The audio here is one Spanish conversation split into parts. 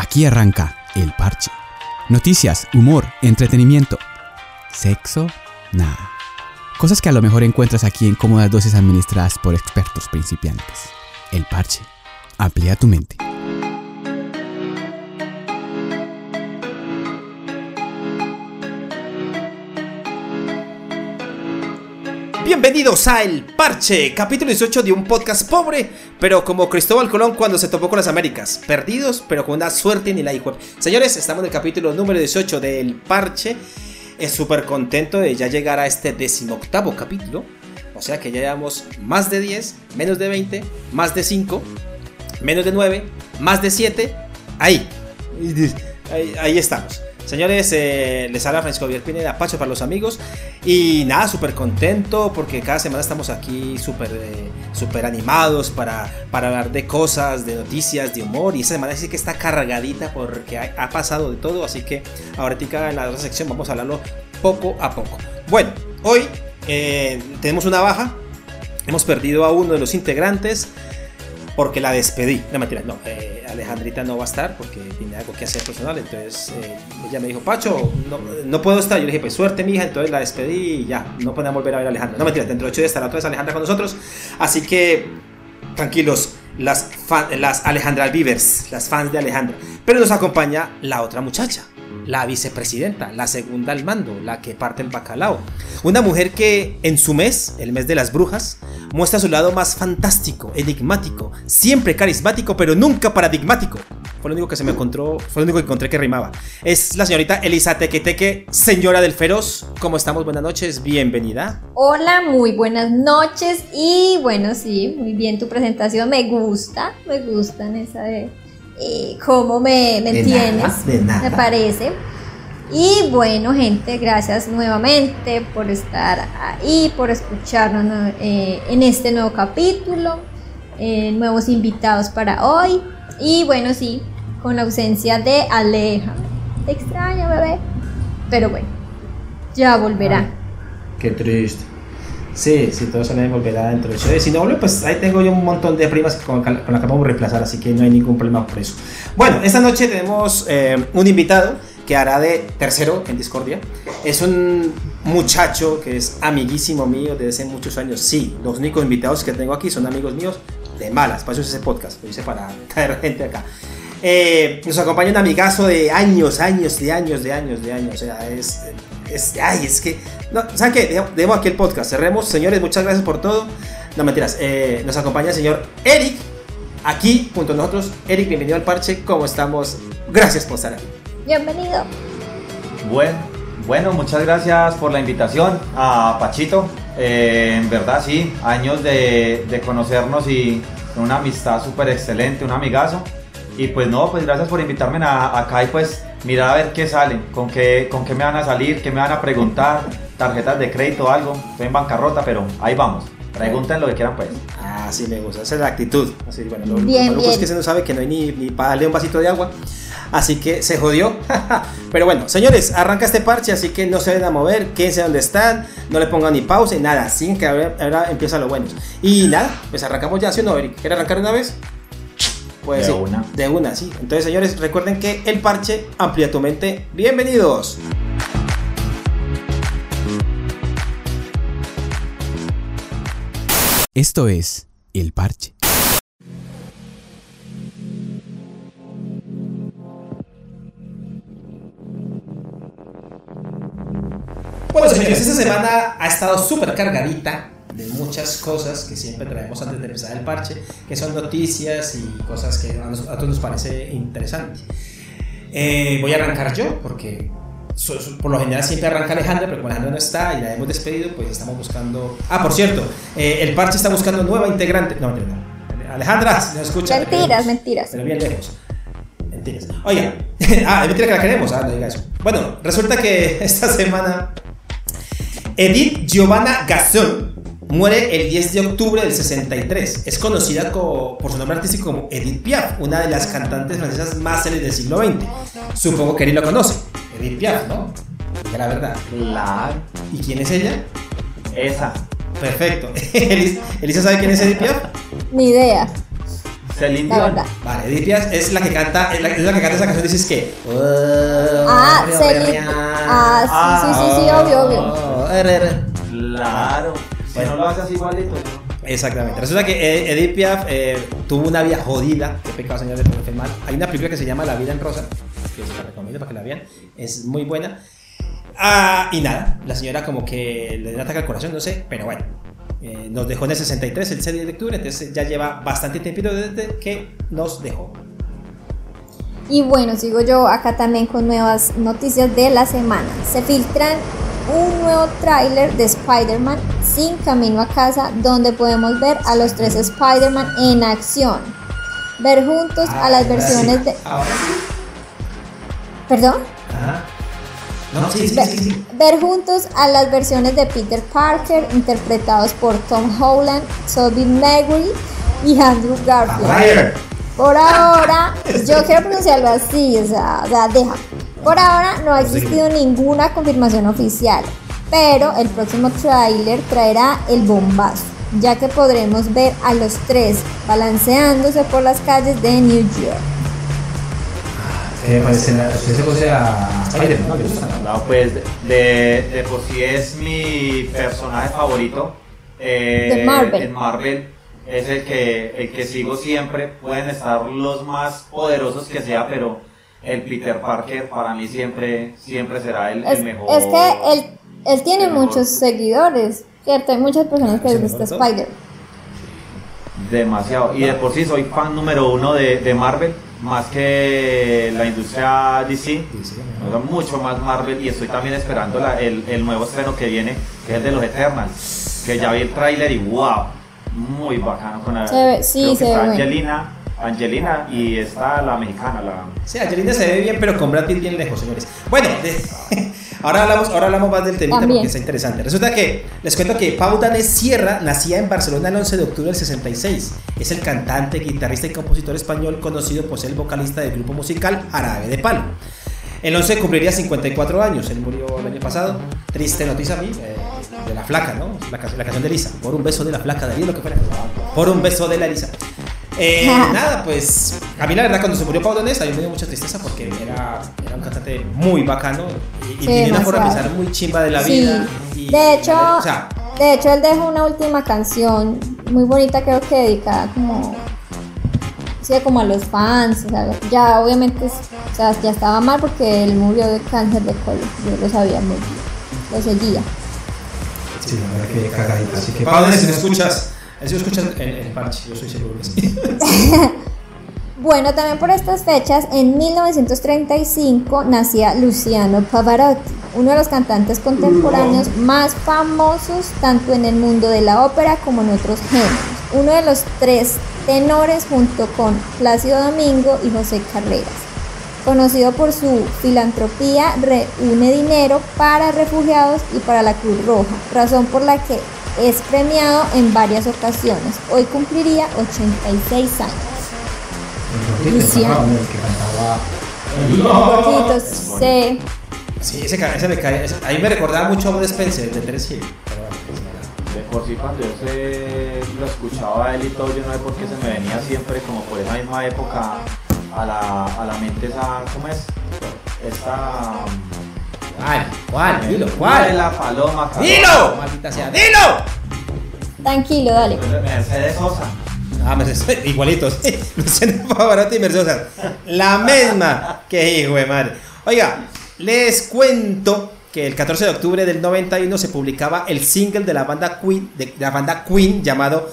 Aquí arranca El Parche. Noticias, humor, entretenimiento. Sexo, nada. Cosas que a lo mejor encuentras aquí en cómodas dosis administradas por expertos principiantes. El Parche. Amplía tu mente. Bienvenidos a El Parche, capítulo 18 de un podcast pobre, pero como Cristóbal Colón cuando se topó con las Américas, perdidos, pero con una suerte ni la hijo. Señores, estamos en el capítulo número 18 de El Parche. Es súper contento de ya llegar a este decimoctavo capítulo. O sea que ya llevamos más de 10, menos de 20, más de 5, menos de 9, más de 7. Ahí. Ahí, ahí estamos. Señores, eh, les habla Francisco Javier Pineda, Pacho para los amigos. Y nada, súper contento porque cada semana estamos aquí súper eh, super animados para, para hablar de cosas, de noticias, de humor. Y esta semana sí que está cargadita porque ha, ha pasado de todo. Así que ahorita en la otra sección vamos a hablarlo poco a poco. Bueno, hoy eh, tenemos una baja. Hemos perdido a uno de los integrantes porque la despedí. No, mentira, no. Eh, Alejandrita no va a estar porque tiene algo que hacer personal. Entonces eh, ella me dijo, Pacho, no, no, puedo estar. Yo le dije, pues suerte, mija. Entonces la despedí y ya, no podemos volver a ver a Alejandra. No, mentira, dentro de ocho días estará otra vez Alejandra con nosotros. Así que, tranquilos, las, fan, las Alejandra Vivers, las fans de Alejandra. Pero nos acompaña la otra muchacha la vicepresidenta, la segunda al mando, la que parte el bacalao. Una mujer que en su mes, el mes de las brujas, muestra su lado más fantástico, enigmático, siempre carismático, pero nunca paradigmático. Fue lo único que se me encontró, fue lo único que encontré que rimaba. Es la señorita Elisa Tequeteque, señora del Feroz. ¿Cómo estamos? Buenas noches, bienvenida. Hola, muy buenas noches y bueno, sí, muy bien tu presentación, me gusta, me gustan esa de eh, cómo me, me De entiendes, nada, de nada. me parece. Y bueno, gente, gracias nuevamente por estar ahí, por escucharnos ¿no? eh, en este nuevo capítulo, eh, nuevos invitados para hoy. Y bueno, sí, con la ausencia de Aleja. Te extraño, bebé. Pero bueno, ya volverá. Qué triste. Sí, sí, todo eso me volverá dentro de eso. Si no pues ahí tengo yo un montón de primas con, con las que a reemplazar, así que no hay ningún problema por eso. Bueno, esta noche tenemos eh, un invitado que hará de tercero en Discordia. Es un muchacho que es amiguísimo mío desde hace muchos años. Sí, los únicos invitados que tengo aquí son amigos míos de malas. Para eso es ese podcast, lo hice para traer gente acá. Eh, nos acompaña un amigazo de años, años, de años, de años, de años. O sea, es. Es ay, es que. No, ¿Saben qué? Dejemos aquí el podcast. Cerremos. Señores, muchas gracias por todo. No mentiras. Eh, nos acompaña el señor Eric. Aquí, junto a nosotros. Eric, bienvenido al parche. ¿Cómo estamos? Gracias por estar aquí. Bienvenido. Bueno, bueno, muchas gracias por la invitación a Pachito. Eh, en verdad, sí, años de, de conocernos y una amistad súper excelente, un amigazo. Y pues no, pues gracias por invitarme a, acá y pues mirar a ver qué sale, con qué, con qué me van a salir, qué me van a preguntar, tarjetas de crédito o algo. Estoy en bancarrota, pero ahí vamos. Pregunten lo que quieran pues. Ah, sí, me gusta. Esa es la actitud. Así, bueno, lo, Bien, lo maluco es bien. que se no sabe que no hay ni, ni para darle un vasito de agua. Así que se jodió. Pero bueno, señores, arranca este parche, así que no se vayan a mover, quédense donde están, no le pongan ni pausa y nada, sin que ahora, ahora empieza lo bueno. Y nada, pues arrancamos ya, ¿sí o no, Eric? ¿Quiere arrancar una vez? Pues De sí, una. de una, sí. Entonces, señores, recuerden que el parche amplía tu mente. Bienvenidos. Esto es El Parche. Bueno, señores, esta semana ha estado súper cargadita de muchas cosas que siempre traemos antes de empezar el parche, que son noticias y cosas que a, nos- a todos nos parece interesante. Eh, voy a arrancar yo, porque por lo general siempre arranca Alejandra, pero como Alejandra no está y la hemos despedido, pues estamos buscando... Ah, por cierto, eh, el parche está buscando nueva integrante. No, mentira, no. Alejandra, si no escucha. Mentiras, mentiras. Pero bien lejos. Mentiras. Oiga, ah, es mentira que la queremos, ah, no diga eso. Bueno, resulta que esta semana Edith Giovanna Gasson muere el 10 de octubre del 63. Es conocida co- por su nombre artístico como Edith Piaf, una de las cantantes francesas más célebres del siglo XX. Supongo que Eric lo conoce. Edith Piaf, ¿no? La verdad. Claro. ¿Y quién es ella? Esa. Perfecto. Elis- ¿Elisa sabe quién es Edith Piaf? Ni idea. Celine la Dion. verdad. Vale, Edith Piaf es la que canta, es la, es la que canta esa canción, dices que. Ah, Celine. Ah, sí, sí, sí, sí, obvio, obvio. Claro. Si no lo haces igualito. ¿no? Exactamente. Resulta que eh, Edith Piaf eh, tuvo una vida jodida. Qué pecado, señor de ponerse mal. Hay una película que se llama La vida en rosa, que se la recomiendo para que la vean. Es muy buena. Ah, y nada, la señora como que le un ataque al corazón, no sé, pero bueno. eh, nos dejó en el 63, el 6 de octubre, entonces ya lleva bastante tiempo desde que nos dejó. Y bueno, sigo yo acá también con nuevas noticias de la semana. Se filtran un nuevo tráiler de Spider-Man sin camino a casa donde podemos ver a los tres Spider-Man en acción. Ver juntos a las versiones de... Ahora sí. ¿Perdón? Ajá. No, sí, sí, Ver, sí, sí. ver juntos a las versiones de Peter Parker interpretados por Tom Holland, Tobey Maguire y Andrew Garfield. Por ahora, yo quiero pronunciarlo así, o sea, o sea, deja. Por ahora no ha existido ninguna confirmación oficial, pero el próximo tráiler traerá el bombazo, ya que podremos ver a los tres balanceándose por las calles de New York. Eh, pues, usted se conoce a Spider-Man, ¿no? ¿Le gusta? No, pues de, de por sí es mi personaje favorito. eh, De Marvel. En Marvel es el que, el que sigo siempre. Pueden estar los más poderosos que sea, pero el Peter Parker para mí siempre, siempre será el, el Es, mejor. es que él, él tiene el muchos seguidores, ¿cierto? Hay muchas personas que les gusta. Spider. Demasiado. Y de por sí soy fan número uno de, de Marvel, más que la industria DC. Me gusta mucho más Marvel y estoy también esperando la- el, el nuevo estreno que viene, que es el de los Eternals. Que ya vi el tráiler y wow, muy bacano con la, Se ve- sí, creo que se ve. Angelina, Angelina y está la mexicana, la Sí, Angelina se ve bien, pero con Brad Pitt bien lejos, señores. Bueno, de- ahora, hablamos, ahora hablamos más del temita También. porque está interesante. Resulta que les cuento que Pau Danés Sierra nacía en Barcelona el 11 de octubre del 66. Es el cantante, guitarrista y compositor español conocido por ser el vocalista del grupo musical Árabe de Palo. El 11 cumpliría 54 años, él murió el año pasado. Triste noticia a mí, eh, de la flaca, ¿no? La, la canción de Elisa. Por un beso de la flaca, Darío, lo que fuera. Por un beso de la Elisa. Eh, nada, pues a mí la verdad cuando se murió Pau Donés a mí me dio mucha tristeza porque era, era un cantante muy bacano y, y Sí, tenía una forma de pensar muy chimba de la Sí. vida. y- De hecho, o sea, de hecho él dejó una última canción muy bonita, creo que dedicada como sí, como a los fans, o sea, ya obviamente o sea, ya estaba mal porque él murió de cáncer de colon, yo lo sabía muy bien, lo seguía. Sí, la verdad que cagadita. Así que, Pau si me escuchas, si me escuchas el, el parche, yo soy seguro que sí. Bueno, también por estas fechas, en 1935 nacía Luciano Pavarotti, uno de los cantantes contemporáneos más famosos tanto en el mundo de la ópera como en otros géneros. Uno de los tres tenores junto con Plácido Domingo y José Carreras. Conocido por su filantropía, reúne dinero para refugiados y para la Cruz Roja, razón por la que es premiado en varias ocasiones. Hoy cumpliría 86 años. gordito, Luciano. sí. Sí, ese, ese me cae. ese- a mí me recordaba mucho a Bud Spencer de Terence Hill. Pero bueno, pues, De por sí cuando yo se lo escuchaba a él y todo, yo no sé por qué se me venía siempre como por esa misma época a la, a la mente esa, ¿cómo es? Esta... ¿Cuál? ¿Cuál? Dilo, De ¿cuál? la paloma. cabrón. ¡Dilo! Maldita sea, ¡dilo! Tranquilo, dale. Mercedes Sosa. Ah, Mercedes, igualitos. Luciano Pavarotti y Mercedes Sosa. La misma. Qué hijo de madre. Oiga, les cuento que el 14 de octubre del 91 se publicaba el single de la banda Queen, de la banda Queen llamado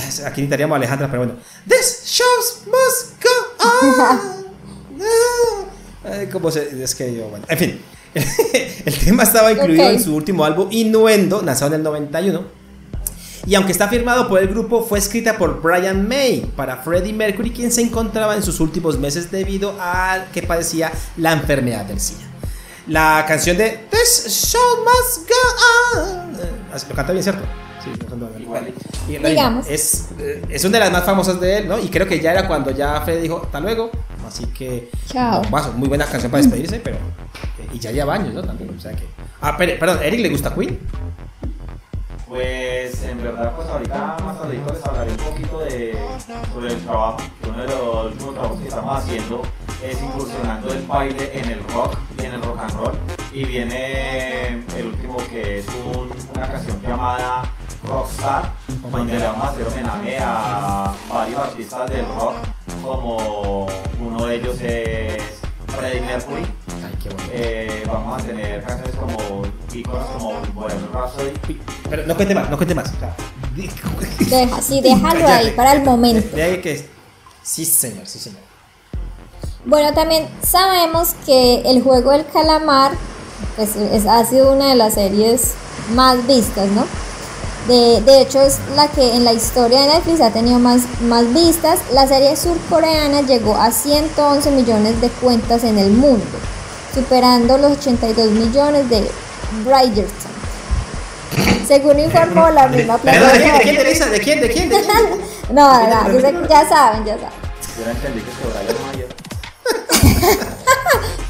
aquí necesitaríamos a Alejandra, pero bueno. This shows must on. Ay, ¿Cómo se.? Es que yo, bueno. En fin. El tema estaba incluido en su último álbum Innuendo, lanzado en el 91. Y aunque está firmado por el grupo, fue escrita por Brian May para Freddie Mercury, quien se encontraba en sus últimos meses debido a que padecía la enfermedad del SIDA. La canción de This Show Must Go On. eh, Lo canta bien, ¿cierto? Sí. Igual. Y Digamos. Es, eh, es una de las más famosas de él, ¿no? Y creo que ya era cuando ya Freddie dijo, hasta luego. Así que. Chao. Bueno, muy buena canción para despedirse, pero. eh, y ya lleva años, ¿no? También, o sea que. Ah, pero, perdón, ¿Eric le gusta Queen? Pues en verdad, pues ahorita más tardito les hablaré un poquito de, sobre el trabajo. Uno de los últimos trabajos que estamos haciendo es incursionando el baile en el rock y en el rock and roll. Y viene el último que es un- una canción llamada Rockstar, donde le vamos a hacer homenaje a varios artistas del rock, como uno de ellos es Freddie Mercury. Bueno. Eh, vamos a tener canciones como iconos como Bohemian Rhapsody. Pero no cuente más, no cuente más. Deja, sí, déjalo ahí para el momento. De ahí que. Sí, señor, sí, señor. Bueno, también sabemos que el juego del calamar pues, es- ha sido una de las series más vistas, ¿no? De, de hecho, es la que en la historia de Netflix ha tenido más, más vistas. La serie surcoreana llegó a 111 millones de cuentas en el mundo, superando los 82 millones de Bridgerton. Según informó la misma Perdón, ¿De quién, de quién, plataforma. ¿De quién? ¿De quién? ¿De quién? No, no, ya saben, ya saben.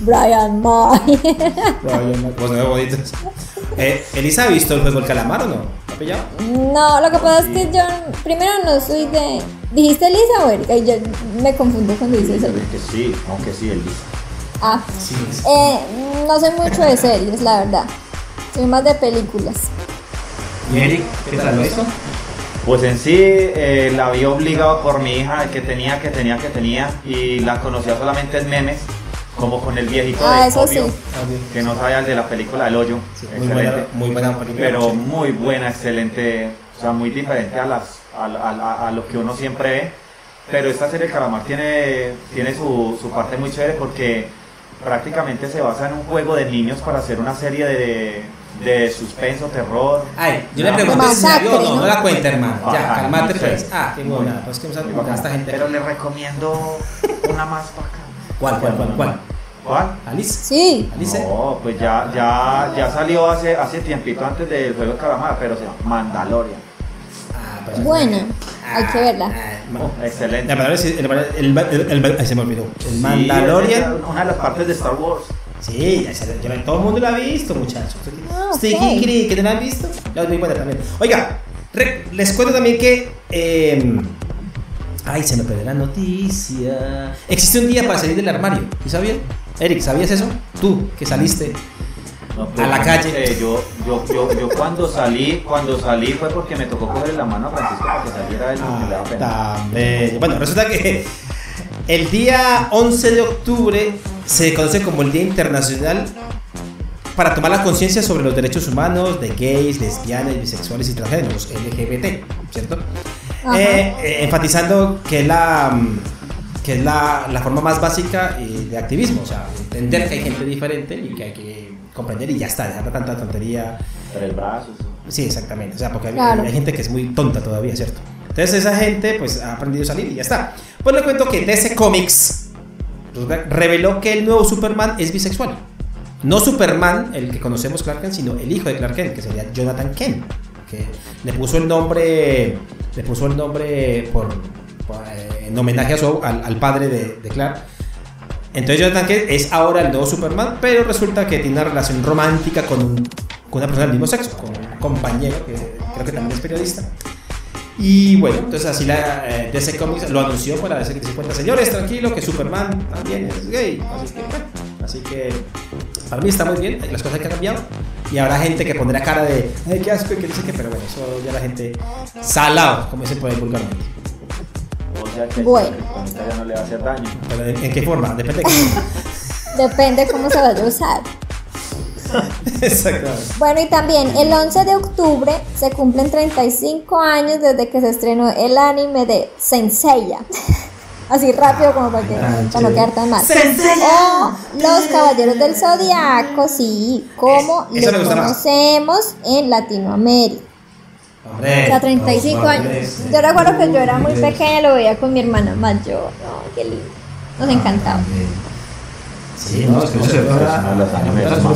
Brian Mayer. Brian May. Pues no bonito. Eh, ¿Elisa ha visto el juego del calamar o no? ¿Lo ha pillado? No, lo que pasa es que yo primero no soy de. ¿Dijiste Lisa o Erika? Y yo me confundo cuando dices eso. Que sí, aunque sí, él dice. Ah, Sí. eh, no soy mucho de series, la verdad. Soy más de películas. ¿Y Eric? ¿Qué tal lo hizo? Pues en sí eh, la vi obligado por mi hija que tenía, que tenía, que tenía y la conocía solamente en memes, como con el viejito Ah, de eso Obvio, sí. que no sabía el de la película El Hoyo, Sí, muy buena, excelente, muy buena película. pero muy buena, excelente, o sea, muy diferente a, las, a, a- a- a lo que uno siempre ve, pero esta serie El Calamar tiene, tiene su, su parte muy chévere porque prácticamente se basa en un juego de niños para hacer una serie de, de suspenso, terror. Ay, yo le No, pregunté si la vio o no, no la cuenta, hermano. Ya, calmate, pues. Ah, qué buena. Pues que a esta gente. Pero le recomiendo una más para acá. ¿Cuál, cuál, cuál, cuál? ¿Cuál? ¿Alice? Sí. ¿Alice? No, pues ya, ya, ya salió hace, hace tiempito antes del juego de calamar, pero se llama Mandalorian. Ah, pues, Buena. Hay que verla. ah, Oh, excelente. La palabra es el, el, se me olvidó. El Sí, Mandalorian. es una de las partes de Star Wars. Sí, ya se- ya todo el mundo la ha visto, muchachos. Ah, ¿Usted ok. quién cree que no la han visto? La muy buena también. Oiga, re- les cuento también que. eh, ay, se me perdió la noticia. Existe un día para salir del armario. ¿Sí sabían? Eric, ¿sabías eso? Tú, que saliste. No, A la calle. yo, yo, yo, yo cuando salí, cuando salí fue porque me tocó cogerle la mano a Francisco para que saliera pena. Ah. Bueno, resulta que el día 11 de octubre se conoce como el Día Internacional para tomar la conciencia sobre los derechos humanos de gays, lesbianas, bisexuales y transgéneros, LGBT, ¿cierto? Eh, eh, enfatizando que es la mm, que es la, la forma más básica eh, de activismo, o sea, entender que hay gente diferente y que hay que comprender y ya está, dejar de tanta tontería. Tres brazos. Sí, exactamente. O sea, porque hay, Claro. hay gente que es muy tonta todavía, ¿cierto? Entonces esa gente pues ha aprendido a salir y ya está. Pues le cuento que DC Comics re- reveló que el nuevo Superman es bisexual. No Superman, el que conocemos Clark Kent, sino el hijo de Clark Kent, que sería Jonathan Kent, que le puso el nombre, le puso el nombre por, eh, en homenaje a al, padre de, de Clark. Entonces Jonathan Kent es ahora el nuevo Superman, pero resulta que tiene una relación romántica con, con una persona del mismo sexo, con un compañero que creo que también es periodista. Y bueno, entonces así la eh, DC Comics lo anunció para decir que se cuenta, señores, tranquilo, que Superman también es gay. Así que, bueno, así que para mí está muy bien, las cosas que han cambiado. Y habrá gente que pondrá cara de, ay, qué asco, y que dice que, pero bueno, eso ya la gente salado, como dicen por ahí vulgarmente. O sea que Bueno. el ya no le va a hacer daño. Pero ¿en, en qué forma? Depende de qué forma. Depende cómo se vaya a usar. Exactamente. Bueno, y también el 11 de octubre se cumplen 35 años desde que se estrenó el anime de Senseiya. Así rápido como para, que, para no quedar tan mal. O Los Caballeros del Zodiaco, sí, como Es- más. conocemos en Latinoamérica. Hombre, O sea, 35 no, años. hombre, Yo recuerdo que yo era muy pequeña, lo veía con mi hermana mayor. No, qué lindo. Nos encantaba. Sí, no, es que no se Es uno de los animes más-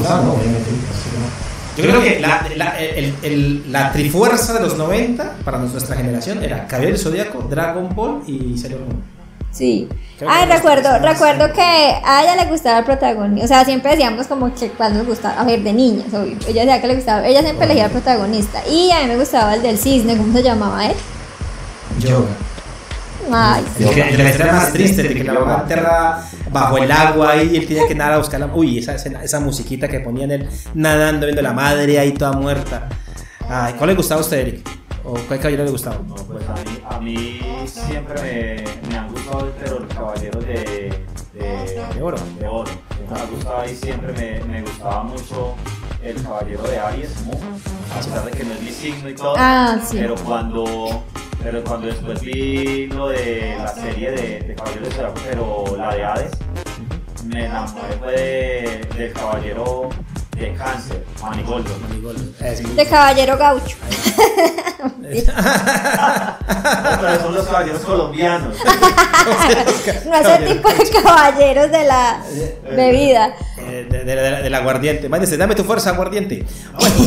Yo creo que la, la, el- el- la trifuerza de los 90 para nuestra generación era Caballero Zodíaco, Dragon Ball y Sailor Moon. Sí. Los recuerdo, recuerdo que a ella le gustaba el protagonista. O sea, siempre decíamos como que cuál nos gustaba. A ver, de niñas, obvio. Ella decía que le gustaba. Ella siempre elegía el protagonista. Y a mí me gustaba el del cisne. ¿Cómo se llamaba él? Yoga. Ay, sí. El, que- el la historia más triste, de que la mamá enterra bajo el agua y él tiene que nadar a buscar la. Uy, esa, escena- esa musiquita que ponían él nadando, viendo la madre ahí toda muerta. Ay, ¿cuál le gustaba a usted, Eric? ¿O cuál caballero le gustaba? No, pues a mí, a mí siempre me, me han gustado pero los caballeros de, de, De oro. De oro. Me ha gustado y siempre me, me gustaba mucho el caballero de Aries, Mu, a pesar de que no es mi signo y todo. Ah, sí. Pero cuando, pero cuando después vi lo de la serie de, de Caballeros de Zodiaco, pero la de Hades, me enamoré fue de- del caballero de cáncer, Manigoldo. Muy- De caballero gaucho. No, pero son los caballeros colombianos. No ese tipo de caballeros de la bebida. Eh, de- de- de- del aguardiente. Mándese, dame tu fuerza, aguardiente.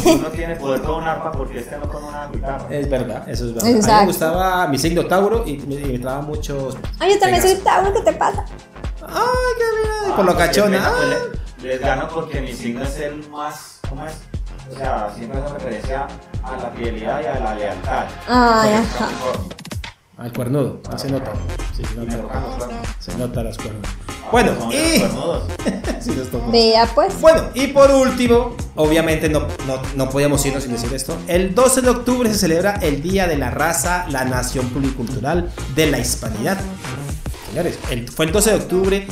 Uno tiene poder con un arpa porque este no con una guitarra. Es verdad, eso es verdad. A mí me gustaba mi signo Tauro y me, y me traba muchos. Ay, yo también soy. Tauro, ¿qué te pasa? Ay, qué mira, por Ah, lo porque cachona. Les, gano porque mi signo es el más. ¿Cómo es? O sea, siempre hace referencia a la fidelidad y a la lealtad. Ay, ajá. Al cuernudo, ah, se nota. Sí, se nota. Se nota las cuernos. Ah, Bueno, son y. Sí. Vea pues. Bueno, y por último, obviamente no, no, no podíamos irnos sin decir esto. El 12 de octubre se celebra el Día de la Raza, la Nación Pluricultural de la Hispanidad. Señores, el- fue el 12 de octubre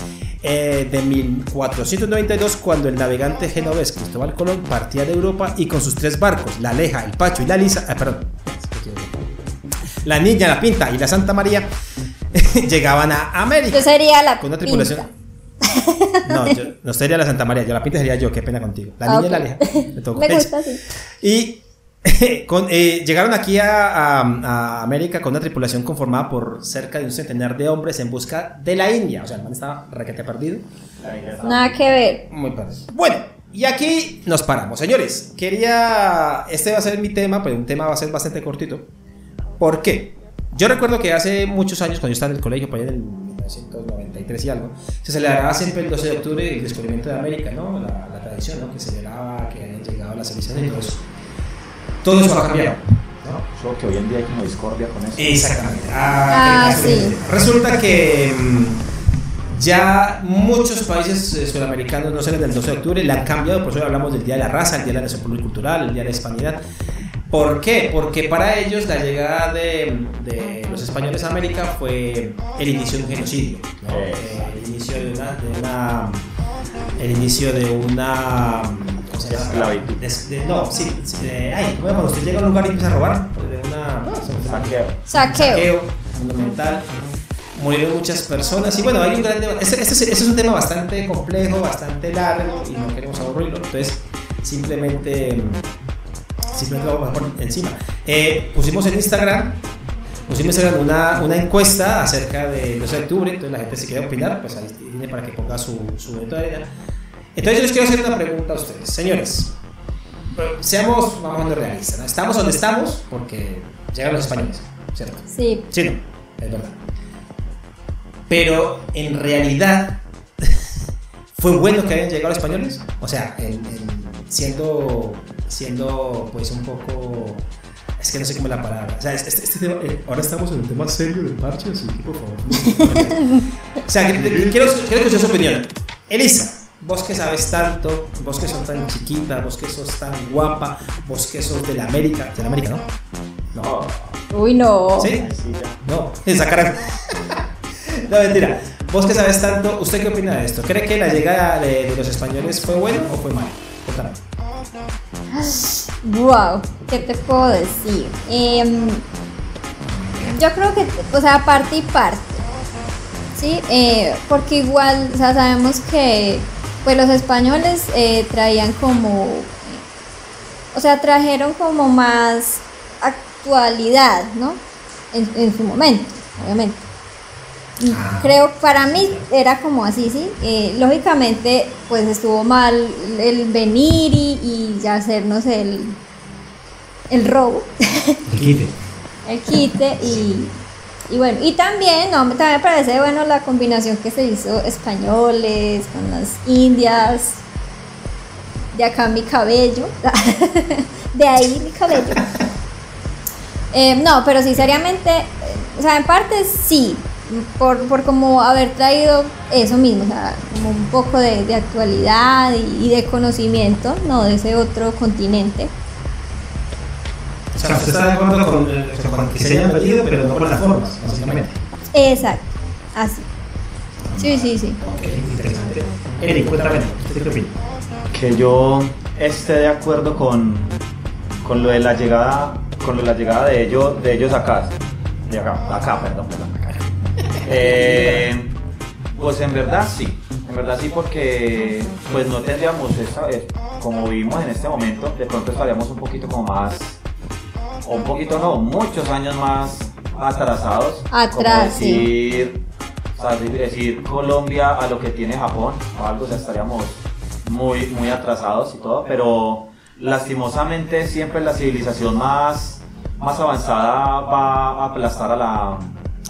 eh, de 1492 cuando el navegante genovés Cristóbal Colón partía de Europa y con sus tres barcos, la Aleja, el Pacho y la Lisa, ah, perdón, la Niña, la Pinta y la Santa María llegaban a América Yo sería la con una tripulación. pinta. No, yo, no sería la Santa María, yo la pinta sería yo, qué pena contigo. La niña y la. Aleja. Me Me gusta así. Y con- eh, llegaron aquí a, a- a América con una tripulación conformada por cerca de un centenar de hombres en busca de la India. O sea, el man estaba requete perdido. Nada que ver. Muy padre. Bueno, y aquí nos paramos. Señores, quería. Este va a ser mi tema, pero un tema va a ser bastante cortito. ¿Por qué? Yo recuerdo que hace muchos años, cuando yo estaba en el colegio, por ahí en el 1993 y algo, se celebraba siempre el 12 de octubre el descubrimiento de América, ¿no? La, la tradición, ¿no? Que celebraba que habían llegado las civilizaciones y todo eso. Todo eso ha cambiado. ¿no? Solo que hoy en día hay como discordia con eso. Exactamente. Ah, Ah, sí. Resulta que mm, ya muchos países eh, sudamericanos no salen del 12 de octubre, le han cambiado, por eso hablamos del Día de la Raza, el Día de la Nación Pluricultural, el Día de la Hispanidad. ¿Por qué? Porque para ellos la llegada de, de los españoles a América fue el inicio de un genocidio, ¿no? Eh. El inicio de una, de una- el inicio de una ¿cómo se llama? Esclavitud. De- de- no, sí, sí, de- ay, bueno, cuando usted llega a un lugar y empieza a robar, de una no, Saqueo. Saqueo. saqueo fundamental. Murieron muchas personas y bueno, hay un gran debate. Este, este es- este es un tema bastante complejo, bastante largo y no queremos aburrirlo. Entonces, simplemente, simplemente lo vamos a poner encima. Eh, pusimos en Instagram, pusimos en Instagram una, una encuesta acerca del 12 de octubre. Entonces, la gente si quiere opinar, pues ahí tiene para que ponga su, su granito de arena. Entonces, yo les quiero hacer una pregunta a ustedes, señores. Seamos, vamos a ser realistas, ¿no? Estamos donde estamos porque llegan los españoles, ¿cierto? Sí. Sí, no, es verdad. Pero en realidad, ¿fue bueno que hayan llegado los españoles? O sea, en- en- siendo, siendo pues un poco... Es que no sé cómo es la palabra. O sea, este, este tema, eh, ahora estamos en el tema serio del parche, así que por favor. no. o sea, quiero, quiero escuchar su opinión. Elisa, vos que sabes tanto, vos que sos tan chiquita, vos que sos tan guapa, vos que sos de la América. De la América, ¿no? No. Uy, no. ¿Sí? No, esa cara. no, mentira. Vos que sabes tanto, ¿usted qué opina de esto? ¿Cree que la llegada de, los españoles fue bueno o fue malo? Cuéntame. Wow, ¿qué te puedo decir? Em, yo creo que, o sea, parte y parte, ¿sí? Eh, porque igual, o sea, sabemos que, pues los españoles eh, traían como, o sea, trajeron como más actualidad, ¿no? En, en su momento, obviamente. Y Ah. creo, para mí era como así, ¿sí? Eh, lógicamente, pues estuvo mal el venir y, y hacernos el, el robo, El quite. el quite y, Y bueno, y también, no, también me parece bueno la combinación que se hizo españoles con las indias. De acá mi cabello. de ahí mi cabello. Eh, no, pero sí, seriamente, o sea, en parte sí, por, por como haber traído eso mismo, o sea, como un poco de, de actualidad y, y de conocimiento, no de ese otro continente. O sea, usted está de acuerdo con, eh, o sea, con que se hayan metido, pero no con las formas, básicamente. Exacto, así. Sí, sí, sí. Ok, interesante. Eric, cuéntame, ¿usted qué opina? que yo esté de acuerdo con, con lo de la llegada con lo de la llegada de ellos de ellos acá de acá acá perdón perdón Eh, pues en verdad sí en verdad sí porque pues no tendríamos esa eh, como vivimos en este momento de pronto estaríamos un poquito como más un poquito no muchos años más atrasados como Atrás, sí. decir o sea, de- decir Colombia a lo que tiene Japón o algo, o sea, estaríamos muy, muy atrasados y todo, pero lastimosamente siempre la civilización más, más avanzada va a aplastar a la,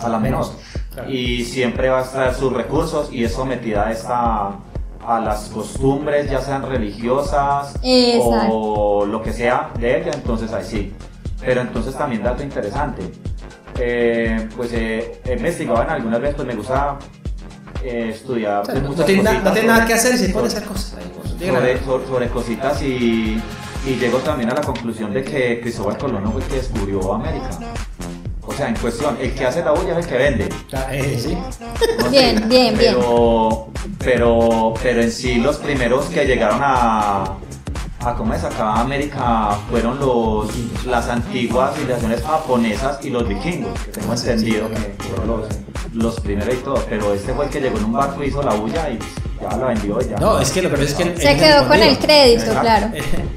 a la menor. Claro. Y siempre va a extraer sus recursos y es sometida a, esta, a las costumbres, ya sean religiosas Exacto. o lo que sea de ella, entonces ahí sí. Pero entonces también dato interesante. Eh, pues eh, he investigado en algunas veces, pues me gusta eh, estudiar O sea, pues, no, tiene, na- no cositas tiene sobre- nada que hacer y se pone a hacer cosas. ahí, sobre, sobre- sobre cositas y, y llego también a la conclusión de que Cristóbal Colón no fue el que descubrió América. O sea, en cuestión, el que hace la bulla es el que vende. Ah, eh, sí. No Bien, bien, bien. pero, Pero, pero en sí los primeros que llegaron a, a ¿cómo es? Acá América fueron los, las antiguas civilizaciones japonesas y los vikingos, que tengo entendido que fueron los, los primeros y todo. Pero este fue el que llegó en un barco, hizo la bulla y ya la vendió y ya. No, es que lo que pasa es que. Se él quedó con el crédito, Exacto. claro.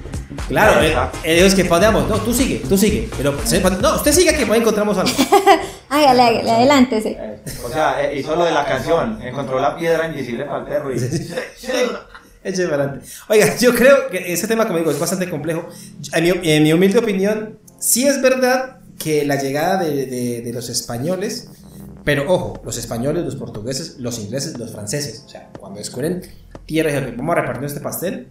Claro, eh, Exacto. ellos que podamos, no, tú sigue, tú sigue. Pero, no, usted sigue que ahí encontramos algo. Hágale, hágale, adelántese. Eh, O sea, eh, hizo lo de la canción, encontró la piedra invisible para el perro y... Para adelante. Oiga, yo creo que ese tema, como digo, es bastante complejo. En mi, en mi humilde opinión, sí es verdad que la llegada de, de- de los españoles, pero ojo, los españoles, los portugueses, los ingleses, los franceses, o sea, cuando descubren tierra y vamos a repartir este pastel,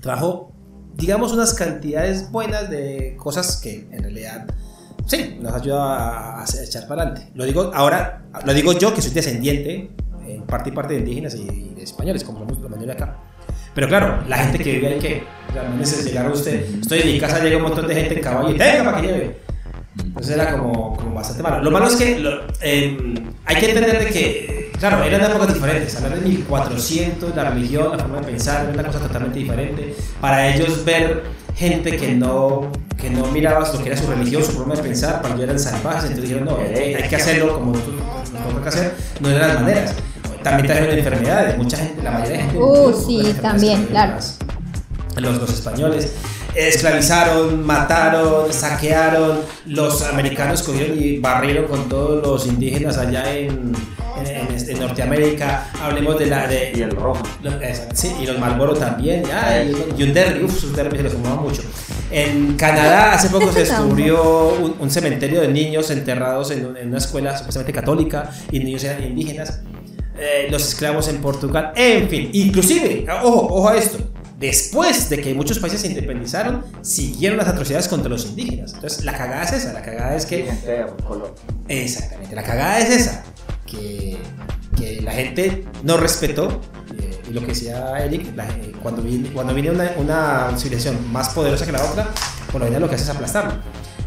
trajo, digamos, unas cantidades buenas de cosas que en realidad, sí, nos ayuda a, echar para adelante. Lo digo ahora, lo digo yo que soy descendiente, en parte y parte de indígenas y de españoles, como somos la mayoría acá. Pero claro, la gente que vive ahí, que realmente se llegaron usted, estoy en mi casa, llega un montón de gente en caballo y tenga para que lleve. Entonces era como, como bastante malo. Lo malo es que lo- eh, hay que entender de que, claro, eran épocas diferentes. Hablar de 1400, la religión, la forma de pensar, era una cosa totalmente diferente. Para ellos ver gente que no, que no miraba lo que era su religión, su forma de pensar, para ellos eran salvajes, entonces dijeron, no, hay que- hacerlo como nosotros nos toca que hacer, no eran las maneras. También trajeron enfermedades, mucha gente, la mayoría de gente. Uh, sí, también, claro. los, los españoles esclavizaron, mataron, saquearon, los americanos cogieron y barrieron con todos los indígenas allá en, en, en este- en Norteamérica, hablemos de la... De, Y el rojo. lo- exacto, sí, y los Marlboro también, ya, y, y un derby, uff, sus derbis se los fumaban mucho. En Canadá hace poco se descubrió un, un cementerio de niños enterrados en, en una escuela supuestamente católica y niños eran indígenas. Eh, los esclavos en Portugal, en fin, inclusive, ojo, ojo a esto, después de que muchos países se independizaron, siguieron las atrocidades contra los indígenas. Entonces, la cagada es esa, la cagada es que. Exactamente, la cagada es esa, que, que la gente no respetó, eh, y lo que decía Eric, la- eh, cuando, viene, cuando viene una, una civilización más poderosa que la otra, por lo general lo que hace es aplastarlo.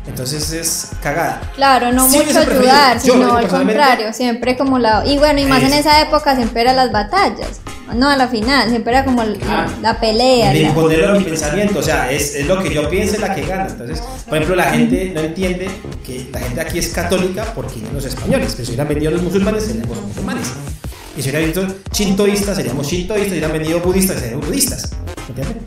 Entonces es cagada. Claro, no Sí, mucho ayudar, yo, sino al contrario, siempre como la... Y bueno, y más en Es- esa época siempre eran las batallas, no a la final, siempre era como el- Claro. la pelea. De la- imponerlo a mi pensamiento, o sea, es, es lo que yo piense la que gana. Entonces, por ejemplo, la gente no entiende que la gente aquí es católica porque no los españoles, pero si hubieran venido los musulmanes, seríamos musulmanes. Y si hubieran visto shintoístas, seríamos shintoístas, si hubieran venido budistas, seríamos budistas. ¿Entiendes?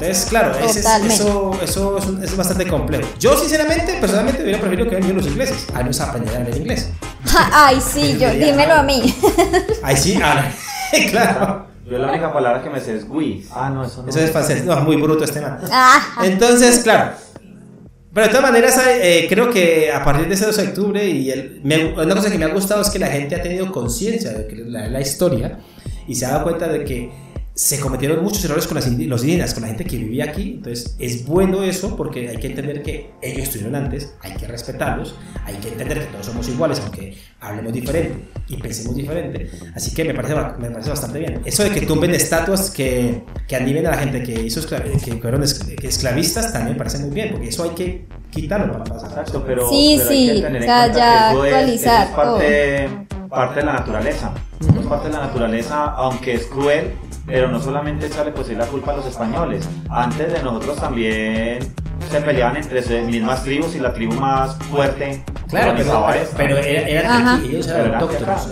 Entonces, claro, ese eso, eso es, un- es bastante complejo. Yo, sinceramente, personalmente, hubiera preferido que hubieran venido los ingleses, a no aprender a hablar inglés. Ay, sí, yo, dímelo a mí. Ahí sí, ah, claro. Yo la única palabra que me sé es Wii. Ah, no, eso no. Eso es francés, no, muy bruto este man. Ah, Entonces, claro, Pero de todas maneras, eh, creo que a partir de ese 2 de octubre, y el, me- una cosa que me ha gustado es que la gente ha tenido conciencia de que la, la historia y se ha dado cuenta de que se cometieron muchos errores con las los indígenas, con la gente que vivía aquí. Entonces, es bueno eso porque hay que entender que ellos estuvieron antes, hay que respetarlos, hay que entender que todos somos iguales, aunque hablemos diferente y pensemos diferente. Así que me parece, me parece bastante bien. Eso de que tumben estatuas que, que animen a la gente que hizo que fueron esclavistas también me parece muy bien, porque eso hay que quitarlo para pasar. Exacto, pero, Sí, pero hay sí, que tener o en sea, cuenta ya que eso es- actualizar eso es parte, parte de la naturaleza. Es parte de la naturaleza, aunque es cruel, pero no solamente echarle pues la culpa a los españoles. Antes de nosotros también se peleaban entre sus mismas tribus y la tribu más fuerte Claro, pero, pero, esta. pero era- aquí, ellos eran autóctonos.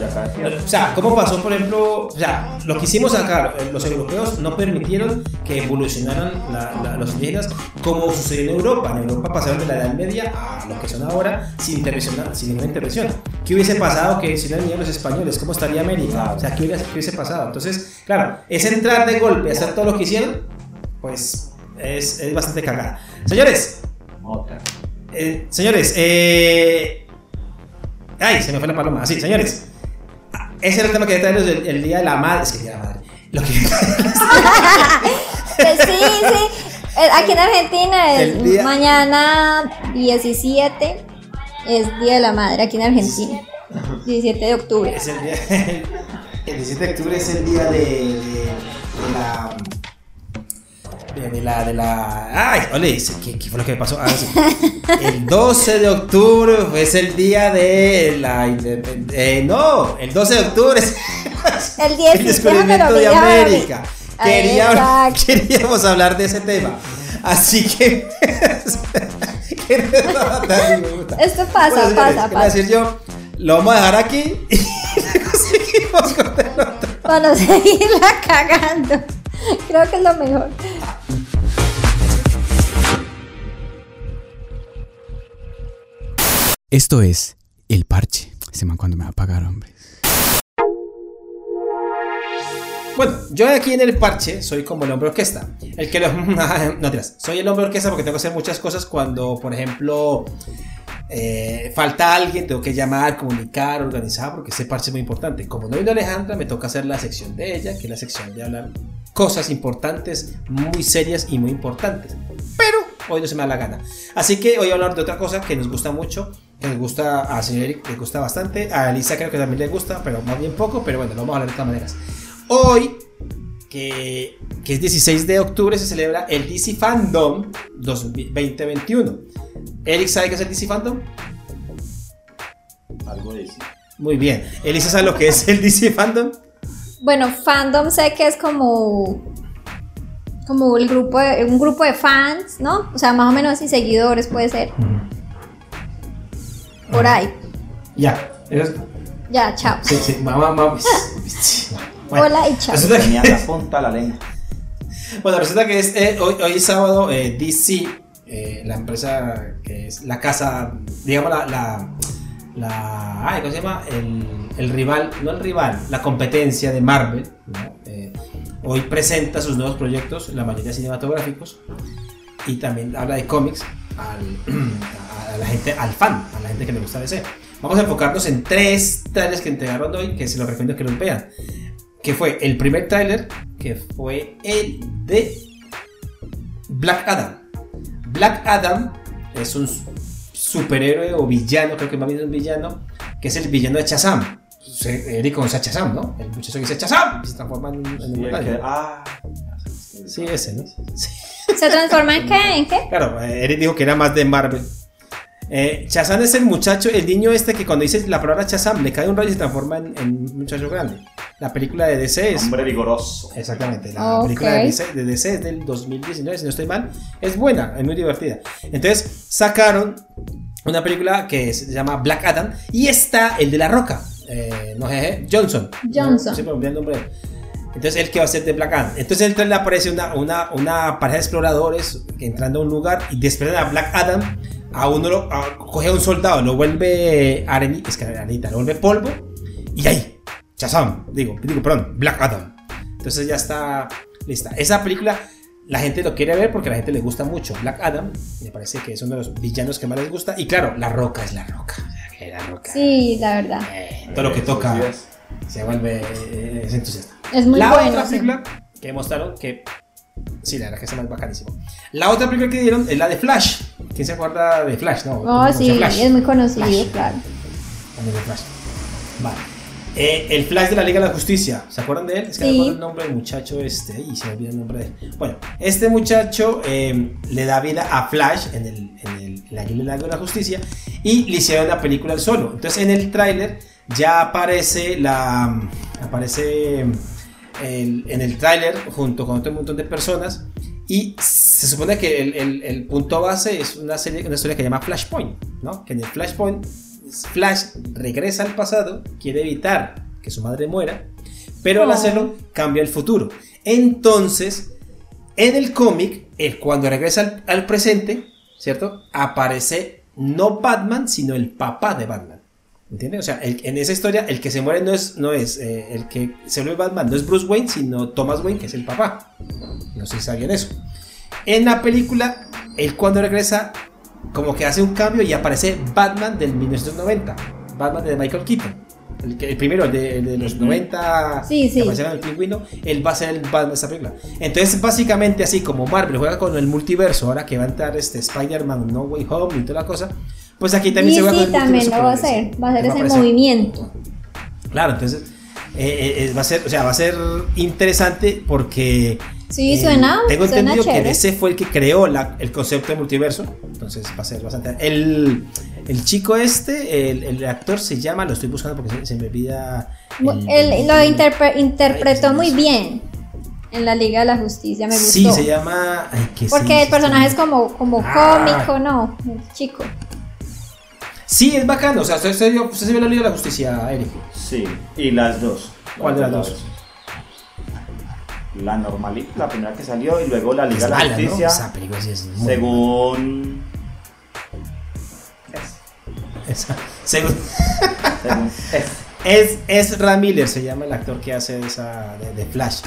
O sea, ¿cómo pasó, por ejemplo? O sea, lo que hicimos acá, los europeos no permitieron que evolucionaran la- la- los indígenas como sucedió en Europa. En Europa pasaron de la Edad Media a lo que son ahora sin, intervención, sin ninguna intervención. ¿Qué hubiese pasado que si no venían los españoles? ¿Cómo estaría América? O sea, ¿qué hubiese, qué hubiese pasado? Entonces, claro, ese entrar de golpe, hacer todo lo que hicieron, pues es, es bastante cagada. Señores, eh, señores, eh... Ay, se me fue la paloma. Sí, señores. Ese era el tema que traerles el, el día de la madre. Es que el día de la madre. Lo que... Pues sí, sí. Eh, Aquí en Argentina es día- mañana 17 es Día de la Madre aquí en Argentina. 17 de octubre. es el día... El 17 de octubre es el día de, de, de la... De, la... De la... Ay, ole, ¿qué, qué fue lo que me pasó? Ah, sí. El 12 de octubre es el día de la independencia. no, el 12 de octubre es... El 17 el descubrimiento de América. Quería- Exacto. queríamos hablar de ese tema. Así que. Esto pasa, Bueno, señores, pasa, ¿qué voy a pasa. decir yo? Lo vamos a dejar aquí y seguimos con el otro. Para seguirla cagando. Creo que es lo mejor. Esto es El Parche. Ese man cuando me va a pagar, hombre. Bueno, yo aquí en el parche soy como el hombre orquesta. El que lo. No tiras. Soy el hombre orquesta porque tengo que hacer muchas cosas cuando, por ejemplo, eh, falta alguien, tengo que llamar, comunicar, organizar, porque ese parche es muy importante. Como no vino Alejandra, me toca hacer la sección de ella, que es la sección de hablar cosas importantes, muy serias y muy importantes. Pero hoy no se me da la gana. Así que hoy voy a hablar de otra cosa que nos gusta mucho, que nos gusta a señor Eric, le gusta bastante, a Elisa creo que también le gusta, pero más bien poco, pero bueno, lo vamos a hablar de todas maneras. Hoy, que, que es 16 de octubre, se celebra el DC Fandom 2021. Eric, ¿sabe qué es el DC Fandom? Algo de eso. Muy bien. Elisa, ¿sabe lo que es el DC Fandom? Bueno, fandom sé que es como como el grupo de- un grupo de fans, ¿no? O sea, más o menos y seguidores puede ser. Por ahí. Ya. eso Ya, chao. Sí, sí, mamá, mamá. Bueno, Hola y chao. resulta que- Tenía la punta la lengua. Bueno, resulta que es, eh, hoy, hoy es sábado, eh, DC, eh, la empresa que es la casa, digamos la, la, la- ay, ¿cómo se llama? El, el rival, no el rival, la competencia de Marvel, ¿no? Eh, hoy presenta sus nuevos proyectos, la mayoría cinematográficos, y también habla de cómics al, a, a la gente, al fan, a la gente que le gusta DC. Vamos a enfocarnos en tres trailers que entregaron hoy, que se los recomiendo que los vean que fue el primer tráiler, que fue el de Black Adam. Black Adam es un superhéroe o villano, creo que más bien es un villano, que es el villano de Shazam. Eric conoce a Shazam, ¿no? El muchacho que dice Shazam y se transforma en, en un que- ah, Sí, ese, ¿no? Sí. ¿Se transforma en qué? ¿En qué? Claro, eh, Eric dijo que era más de Marvel. Eh, Shazam es el muchacho, el niño este que cuando dice la palabra Shazam le cae un rayo y se transforma en, en un muchacho grande. La película de DC es. hombre vigoroso. Exactamente, la película de DC, de DC es del 2019, si no estoy mal. Es buena, es muy divertida. Entonces sacaron una película que se llama Black Adam y está el de La Roca, eh, no sé, Johnson. Johnson. No, siempre me el nombre. Entonces él que va a ser de Black Adam. Entonces en el trailer aparece una, una, una pareja de exploradores que entrando a un lugar y despiertan a Black Adam. A uno lo a- coge a un soldado, lo vuelve arenita, es que arenita, lo vuelve polvo y ahí, Shazam, digo, digo, perdón, Black Adam. Entonces ya está lista. Esa película la gente lo quiere ver porque a la gente le gusta mucho. Black Adam, me parece que es uno de los villanos que más les gusta. Y claro, La Roca es La Roca. La Roca. Sí, la verdad. eh, todo lo que toca Así es. se vuelve eh, es entusiasta. Es muy la bueno. otra sí. película que mostraron que. Sí, la verdad que está más bacanísimo. La otra película que dieron es la de Flash. ¿Quién se acuerda de Flash? No, Oh, sí, Flash. es muy conocido, Flash. Vale. Eh, el Flash de la Liga de la Justicia, ¿se acuerdan de él? Es que Sí. me acuerdo el nombre del muchacho este, y se me olvida el nombre de él. Bueno, este muchacho eh, le da vida a Flash en, el, en, el, en la Liga de la Justicia y le hicieron la película al solo. Entonces en el tráiler ya aparece la... aparece el- en el tráiler junto con otro montón de personas y se supone que el, el- el punto base es una, serie, una historia que se llama Flashpoint, ¿no? Que en el Flashpoint Flash regresa al pasado, quiere evitar que su madre muera, pero al Oh. hacerlo cambia el futuro. Entonces, en el cómic, cuando regresa al, al presente, ¿cierto? Aparece no Batman, sino el papá de Batman. ¿Entiendes? O sea, el- en esa historia, el que se muere no es, no es eh, el que se vuelve Batman, no es Bruce Wayne, sino Thomas Wayne, que es el papá. No sé si sabían eso. En la película, él cuando regresa, como que hace un cambio y aparece Batman del 1990. Batman de Michael Keaton. El, que- el primero, el de, el de los 90. Sí, que sí. en el pingüino. Él va a ser el Batman de esta película. Entonces, básicamente, así como Marvel juega con el multiverso, ahora que va a entrar este Spider-Man No Way Home y toda la cosa, pues aquí también Y se juega sí, con el también lo va a hacer. Va a hacer ese movimiento. Claro, entonces eh, eh, eh, va a ser, o sea, va a ser interesante porque Sí, eh, suena- Tengo suena entendido que chévere. DC fue el que creó la- el concepto de multiverso, entonces va a ser bastante. El, el chico este, el, el actor se llama, lo estoy buscando porque se, se me olvida. El- lo interpre- interpretó muy bien en la Liga de la Justicia, me gustó. Sí, se llama. ay, ¿qué se Porque dice? el personaje es como, como Ah. cómico, ¿no? El chico. Sí, es bacano. O sea, usted, se vio la Liga de la Justicia, Eric. Sí, y las dos. ¿Cuál de las dos? La normalita, la primera que salió, y luego la Liga Es de la mala, ¿no? Justicia. Esa película sí es muy según. Esa- según- según es. Es, es Ram Miller, se llama el actor que hace esa de, de Flash.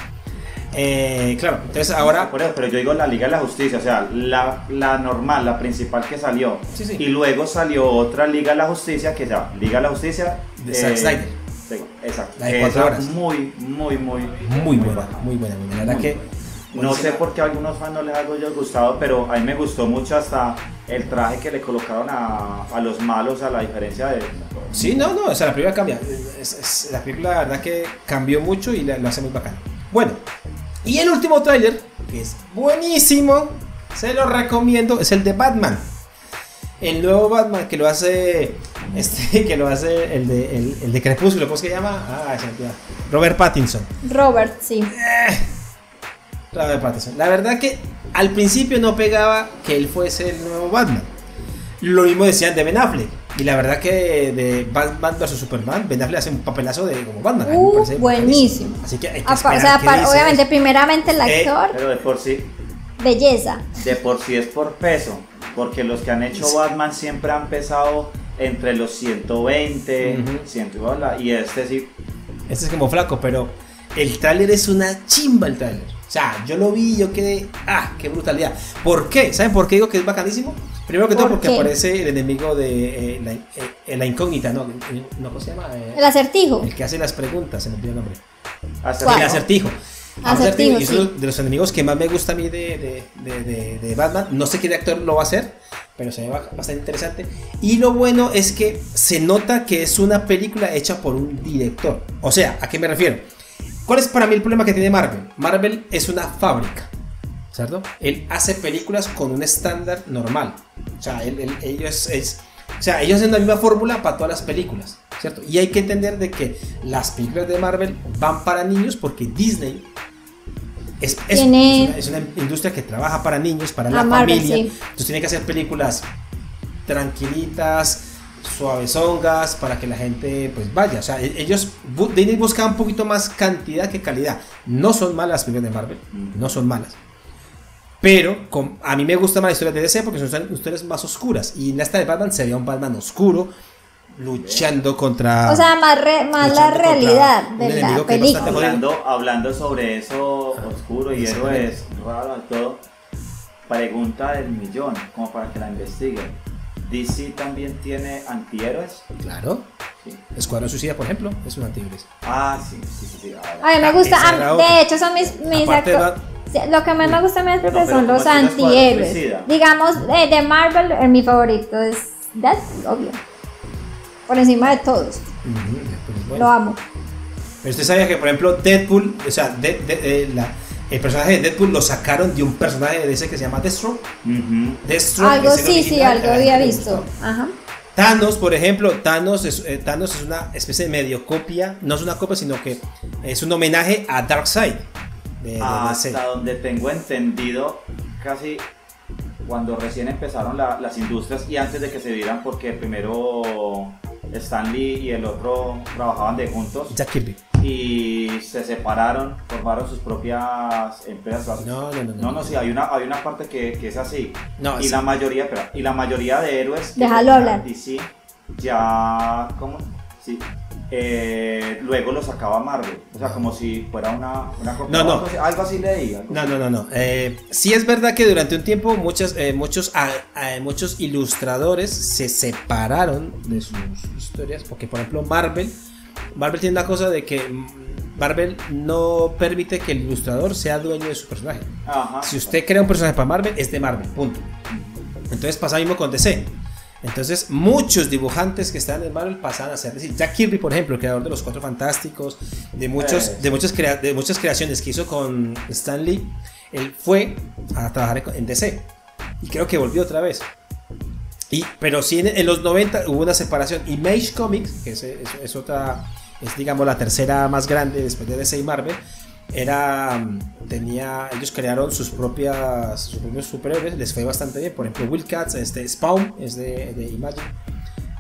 Eh, claro, entonces ahora. Pero yo digo la Liga de la Justicia, o sea, la, la normal, la principal que salió. Sí, sí. Y luego salió otra Liga de la Justicia que se llama Liga de la Justicia. De Zack Snyder. sí, Exacto. La de cuatro horas. Muy, muy, muy. Muy buena, muy buena, muy buena. La verdad que. No sé por qué a algunos fans no les ha gustado, pero a mí me gustó mucho hasta el traje que le colocaron a, a los malos, a la diferencia de. Sí, no, no, o sea, la película cambia. Es, es- la película, la verdad que cambió mucho y la- lo hace muy bacán. Bueno, y el último tráiler, que es buenísimo, se lo recomiendo, es el de Batman. El nuevo Batman que lo hace, este, que lo hace el de, el, el de Crepúsculo, ¿cómo se llama? Ah. Robert Pattinson. Robert, sí. Robert Pattinson. La verdad que al principio no pegaba que él fuese el nuevo Batman. Lo mismo decían de Ben Affleck. Y la verdad que de Batman vs Superman, Ben Affleck hace un papelazo de como Batman. Me Uh, buenísimo. Así que hay que Apa- esperar o sea, obviamente, primeramente el Eh, actor, Pero de por sí, belleza. de por sí es por peso, porque los que han hecho Sí. Batman siempre han pesado entre los 120, Ujú. 100 y bola, y este sí, Este es como flaco, pero el tráiler es una chimba el tráiler. O sea, yo lo vi y yo quedé, ah, qué brutalidad. ¿Por qué? ¿Saben por qué digo que es bacanísimo? Primero que todo ¿Por porque qué? aparece el enemigo de eh, la, eh, la incógnita, ¿no? Eh, ¿no? ¿Cómo se llama? Eh, El acertijo. el que hace las preguntas, se me olvidó el nombre. ¿Cuál? El acertijo. Acertijo, y es sí. uno de los enemigos que más me gusta a mí de, de- de- de- de Batman. No sé qué actor lo va a hacer, pero se ve ba- bastante interesante. Y lo bueno es que se nota que es una película hecha por un director. O sea, ¿a qué me refiero? ¿Cuál es para mí el problema que tiene Marvel? Marvel es una fábrica, ¿cierto? Él hace películas con un estándar normal. O sea, él- él- ellos, es, o sea, ellos hacen la misma fórmula para todas las películas, ¿cierto? Y hay que entender de que las películas de Marvel van para niños porque Disney es, es- es una, es una industria que trabaja para niños, para la Marvel, familia. sí. Entonces tiene que hacer películas tranquilitas, suavezongas, para que la gente pues vaya. O sea, e- ellos, Disney busca un poquito más cantidad que calidad. No son malas las películas de Marvel, no son malas. Pero con- a mí me gustan más las historias de DC porque son historias más oscuras. Y en esta de Batman se ve a un Batman oscuro luchando contra... O sea, más, re- más la realidad de la película. hablando, hablando sobre eso oscuro y Eso, héroes, raro todo. Pregunta del millón, como para que la investiguen. DC también tiene antihéroes. Claro. Sí. Escuadrón Suicida, por ejemplo, es un antihéroes. Ah, sí, sí, sí. sí. A mí me gusta, a- de hecho son mis, mis Lo que más me gusta a mí es porque No, pero son los ¿cómo tienes Escuadrón antihéroes. Digamos, eh, de Marvel, eh, mi favorito es Deadpool, obvio. Por encima de todos. Pues, bueno. Lo amo. Pero usted sabía que, por ejemplo, Deadpool, o sea, de- de- eh, la- el personaje de Deadpool lo sacaron de un personaje de DC que se llama Deathstroke. Ujú. Deathstroke Algo sí, sí, algo había visto. Ajá. Thanos, por ejemplo, Thanos es, eh, Thanos es una especie de medio copia, no es una copia, sino que es un homenaje a Darkseid. De, de. Hasta donde tengo entendido, casi cuando recién empezaron la- las industrias y antes de que se dieran, porque primero Stan Lee y el otro trabajaban de juntos Jack Kirby. y se separaron, formaron sus propias empresas. No, no, no, no. No, no, sí, hay una, hay una parte que, que es así. No, y sí. la mayoría, espera, y la mayoría de héroes Déjalo hablar. DC ya, ¿cómo? Sí. Eh, luego lo sacaba Marvel, o sea, como si fuera una, una. No, no. Algo así, algo así leí. algo No, no, no, no. Eh, sí es verdad que durante un tiempo muchas, eh, muchos, ah, ah, muchos ilustradores se separaron de sus historias, porque por ejemplo Marvel, Marvel tiene una cosa de que Marvel no permite que el ilustrador sea dueño de su personaje. Ajá. Si usted crea un personaje para Marvel, es de Marvel, punto. Entonces pasa mismo con DC. Entonces muchos dibujantes que están en Marvel pasan a ser, decir, Jack Kirby, por ejemplo, el creador de los Cuatro Fantásticos, de, muchos, Eh. de, muchas crea- de muchas creaciones que hizo con Stan Lee, él fue a trabajar en DC. Y creo que volvió otra vez. Y, pero sí, en, en los 90 hubo una separación. Image Comics, que es, es- es otra, es digamos la tercera más grande después de DC y Marvel, era, tenía, ellos crearon sus propias, sus propios superhéroes, les fue bastante bien. Por ejemplo, Wildcats, este, Spawn, es de, de Imagine.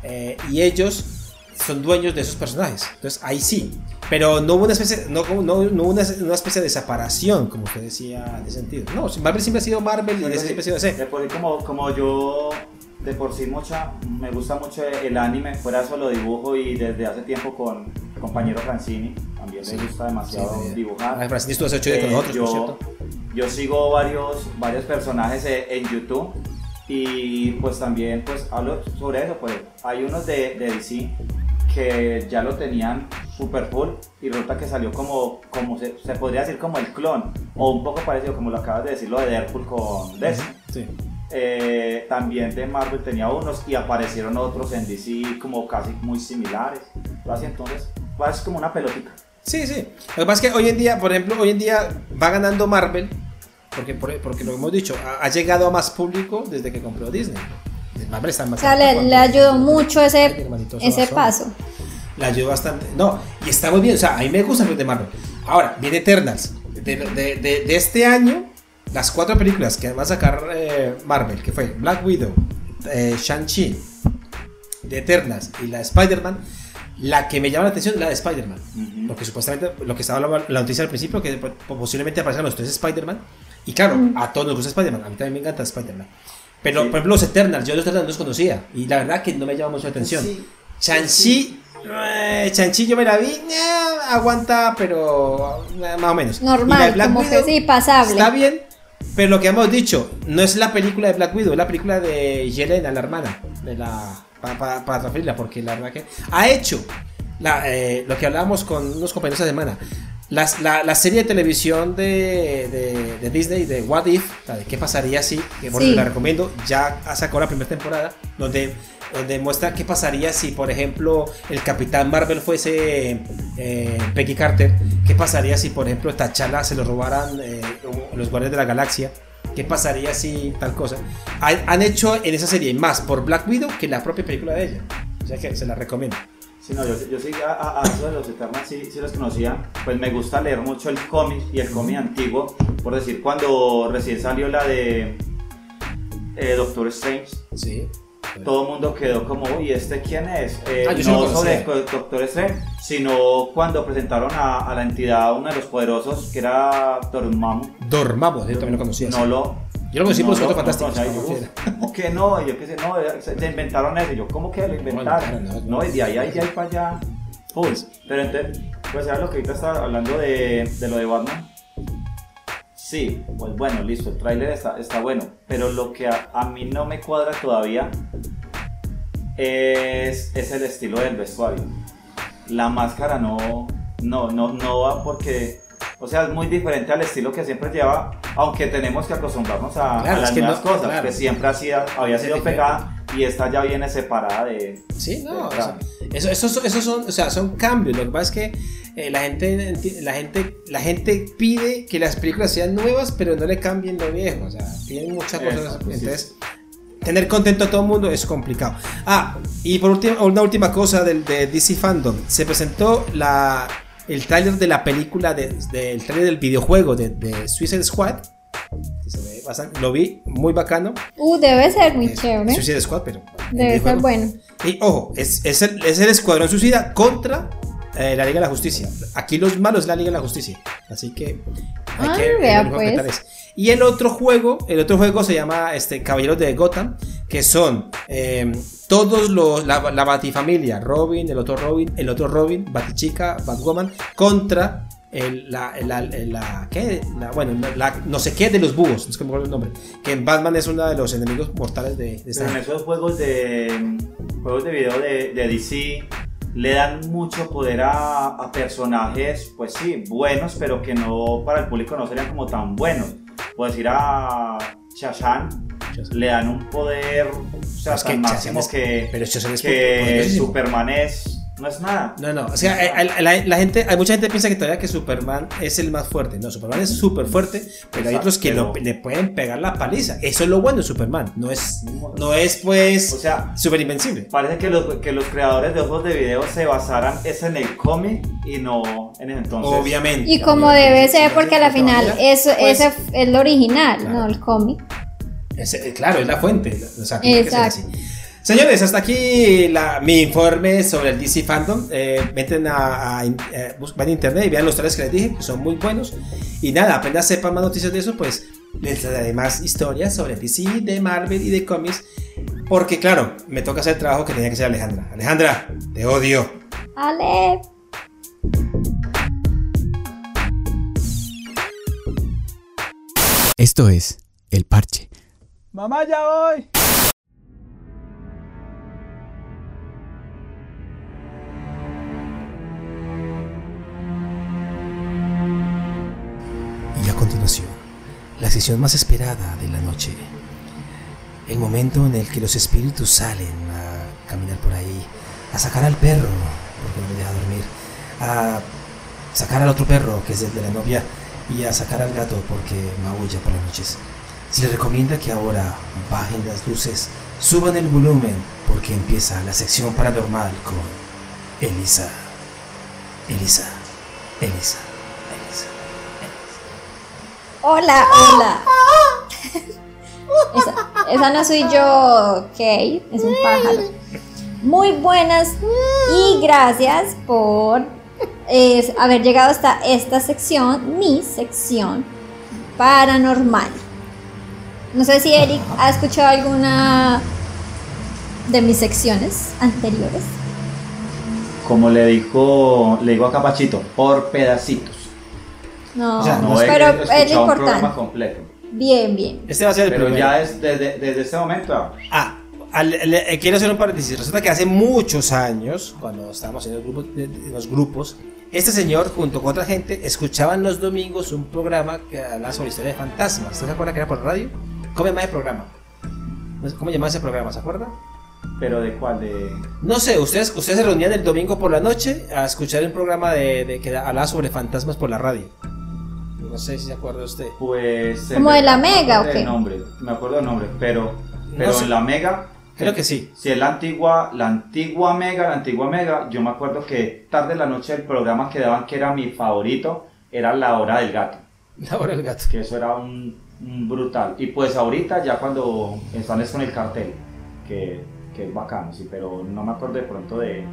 Eh, y ellos son dueños de esos personajes. Entonces ahí sí. Pero no hubo una especie, no, no, no hubo una, una especie de separación, como usted decía, ese sentido. No, Marvel siempre ha sido Marvel y DC siempre ha sido DC. De como, como yo, de por sí, mucha, me gusta mucho el anime, fuera de eso lo dibujo y desde hace tiempo con mi compañero Francini, también Sí. le gusta demasiado Sí, dibujar. Ah, Francini estuvo hace ocho días con Eh, nosotros, por yo, cierto. yo sigo varios, varios personajes eh, en YouTube y pues también pues hablo sobre eso, pues hay unos de, de DC que ya lo tenían super full y resulta que salió como, como se, se podría decir como el clon o un poco parecido como lo acabas de decir lo de Deadpool con. Sí. Eh, también de Marvel tenía unos y aparecieron otros en DC como casi muy similares. Así entonces, pues, es como una pelotita. Sí, sí. Lo que pasa es que hoy en día, por ejemplo, hoy en día va ganando Marvel, porque, por- porque lo hemos dicho, ha, ha llegado a más público desde que compró Disney. Marvel está más O sea, le, le ayudó mucho ese, ese paso. La ayudó bastante. No, y está muy bien. O sea, a mí me gustan los de Marvel. Ahora, viene Eternals. De, de- de- de este año, las cuatro películas que va a sacar eh, Marvel, que fue Black Widow, eh, Shang-Chi, de Eternals y la de Spider-Man, la que me llama la atención es la de Spider-Man. Ujú. Porque supuestamente, lo que estaba la, la noticia al principio, que po- posiblemente aparezcan los tres Spider-Man. Y claro, a todos nos gusta Spider-Man. A mí también me encanta Spider-Man. Pero, Sí. por ejemplo, los Eternals, yo los Eternals no los conocía. Y la verdad que no me llama mucho la atención. Sí. Chanchi, eh, Chanchi yo me la vi, eh, aguanta, pero eh, más o menos. Normal, Black como que Widow sí, pasable. Está bien, pero lo que hemos dicho, no es la película de Black Widow, es la película de Yelena, la hermana, de la, para, para, para transferirla, porque la verdad que ha hecho la, eh, lo que hablábamos con unos compañeros esta semana. Las- la, la serie de televisión de, de, de Disney de What If, la de qué pasaría si, que por Sí. la recomiendo, ya sacado la primera temporada, donde, donde muestra qué pasaría si, por ejemplo, el Capitán Marvel fuese eh, Peggy Carter, qué pasaría si, por ejemplo, T'Challa se lo robaran eh, los Guardianes de la Galaxia, qué pasaría si tal cosa. Han, han hecho en esa serie más por Black Widow que la propia película de ella, o sea que se la recomiendo. Sí, no, yo, yo sí a, a- eso de los Eternals sí, sí los conocía. Pues me gusta leer mucho el cómic y el cómic antiguo. Por decir, cuando recién salió la de eh, Doctor Strange, Sí. Todo el mundo quedó como, uy, ¿este quién es? Eh, Ah, no sobre Doctor Strange, sino cuando presentaron a, a la entidad, uno de los poderosos, que era Dormammu. Dormamos, yo también lo conocía. No lo. Yo lo conocí por los no Fantásticos, no, o sea, yo. ¿Cómo que no? Yo qué sé, no, se, se inventaron eso. Y Yo, ¿cómo que lo inventaron? No, no, y de ahí, ahí, ahí para allá. Pues, pero entonces, pues era lo que ahorita estaba hablando de, de lo de Batman. Sí, pues bueno, listo, el tráiler está, está bueno, pero lo que a, a mí no me cuadra todavía es, es el estilo del vestuario. La máscara no, no, no, no va porque, o sea, es muy diferente al estilo que siempre lleva, aunque tenemos que acostumbrarnos a, a Claro, las no- cosas, claro. que siempre hacía, había Es sido pegada y esta ya viene separada de... Sí, no, o de- sea, eso, esos, esos son, o sea, son cambios. Lo que pasa es que eh, la, gente, la, gente, la gente pide que las películas sean nuevas, pero no le cambien lo viejo. O sea, piden muchas cosas. Exacto, sí. Entonces, tener contento a todo el mundo es complicado. Ah, y por último, una última cosa del, de DC Fandom. Se presentó la, el tráiler de la película, de- del tráiler del videojuego de, de Suicide Squad. Bastante- lo vi muy bacano. Uh, debe ser muy Es chévere. Suicide Squad, pero. Debe ser bueno. Y ojo, es, es el, es el Escuadrón Suicida contra eh, la Liga de la Justicia. Aquí los malos es la Liga de la Justicia. Así que hay Ah, que vea, pues. Y el otro juego, el otro juego se llama este, Caballeros de Gotham, que son eh, todos los, la, la Batifamilia, Robin, el otro Robin, el otro Robin, Batichica, Batwoman, contra el, la, la, la- ¿qué? La- bueno, la, no sé qué de los búhos, no sé cómo acuerdo el nombre, que en Batman es uno de los enemigos mortales de, de Pero en esos juegos de juegos de video de, de DC le dan mucho poder a, a personajes, pues sí, buenos, pero que no para el público no serían como tan buenos. Puedes ir a Shashan, le dan un poder, o sea, Es que tan Shazam máximo es- que, pero Shazam es que poderosísimo. Superman es, no es nada. No, no, o sea, eh, la, la- la gente, hay mucha gente que piensa que todavía que Superman es el más fuerte. No, Superman es súper fuerte, pero hay otros que lo- le pueden pegar la paliza. Eso es lo bueno de Superman. No es, no es pues, O sea, súper invencible. parece que los, que los creadores de juegos de video se basaran es en el cómic y no en el entonces. Obviamente. Y como obviamente, debe ser, porque a se la final eso, pues, ese es lo original, Claro. no el cómic. eh, claro, es la fuente. O sea, que Exacto. así. Señores, hasta aquí la- mi informe sobre el DC Fandom. Eh, meten a, a- eh, bus- van a internet y vean los trailers que les dije, que son muy buenos. Y nada, apenas sepan más noticias de eso, pues les daré más historias sobre DC, de Marvel y de cómics. Porque claro, me toca hacer el trabajo que tenía que hacer Alejandra. Alejandra, te odio. Ale. Esto es El Parche. Mamá, ya voy. La sesión más esperada de la noche. El momento en el que los espíritus salen a caminar por ahí, a sacar al perro, porque no me deja dormir, a sacar al otro perro, que es el de la novia, y a sacar al gato, porque maulla por las noches. Se les recomienda que ahora bajen las luces, suban el volumen, porque empieza la sección paranormal con Elisa. Elisa. Elisa. Hola, hola. Esa, esa no soy yo, Kate, es un pájaro. Muy buenas y gracias por eh, haber llegado hasta esta sección, mi sección paranormal. No sé si Eric ha escuchado alguna de mis secciones anteriores. Como le dijo, le digo a Capachito, por pedacitos. No, O sea, No pero he es escuchado un programa importante. completo. Bien, bien. Este va a ser el Pero primero. ya es desde, desde este momento. ah, Ah, al- le- eh, quiero hacer un paréntesis. Resulta que hace muchos años, cuando estábamos en, el grupo- en los grupos, este señor, junto con otra gente, escuchaban los domingos un programa que hablaba sobre historia de fantasmas. ¿Usted se acuerda que era por radio? ¿Cómo llamaba el programa? No sé, ¿Cómo llamaba ese programa? ¿Se acuerda? Pero de cuál, de. No sé, ustedes, ustedes se reunían el domingo por la noche a escuchar un programa de, de que hablaba sobre fantasmas por la radio. No sé si se acuerda usted. Pues. ¿Como de la me Mega acuerdo o qué? del nombre, me acuerdo del nombre, pero. Pero sé. en la Mega. Creo que sí. Si es la antigua, la antigua Mega, la antigua Mega, yo me acuerdo que tarde en la noche el programa que daban que era mi favorito, era La Hora del Gato. La hora del gato. que eso era un, un brutal. Y pues ahorita ya cuando están es con el cartel, que, que es bacano, sí, pero no me acuerdo de pronto de...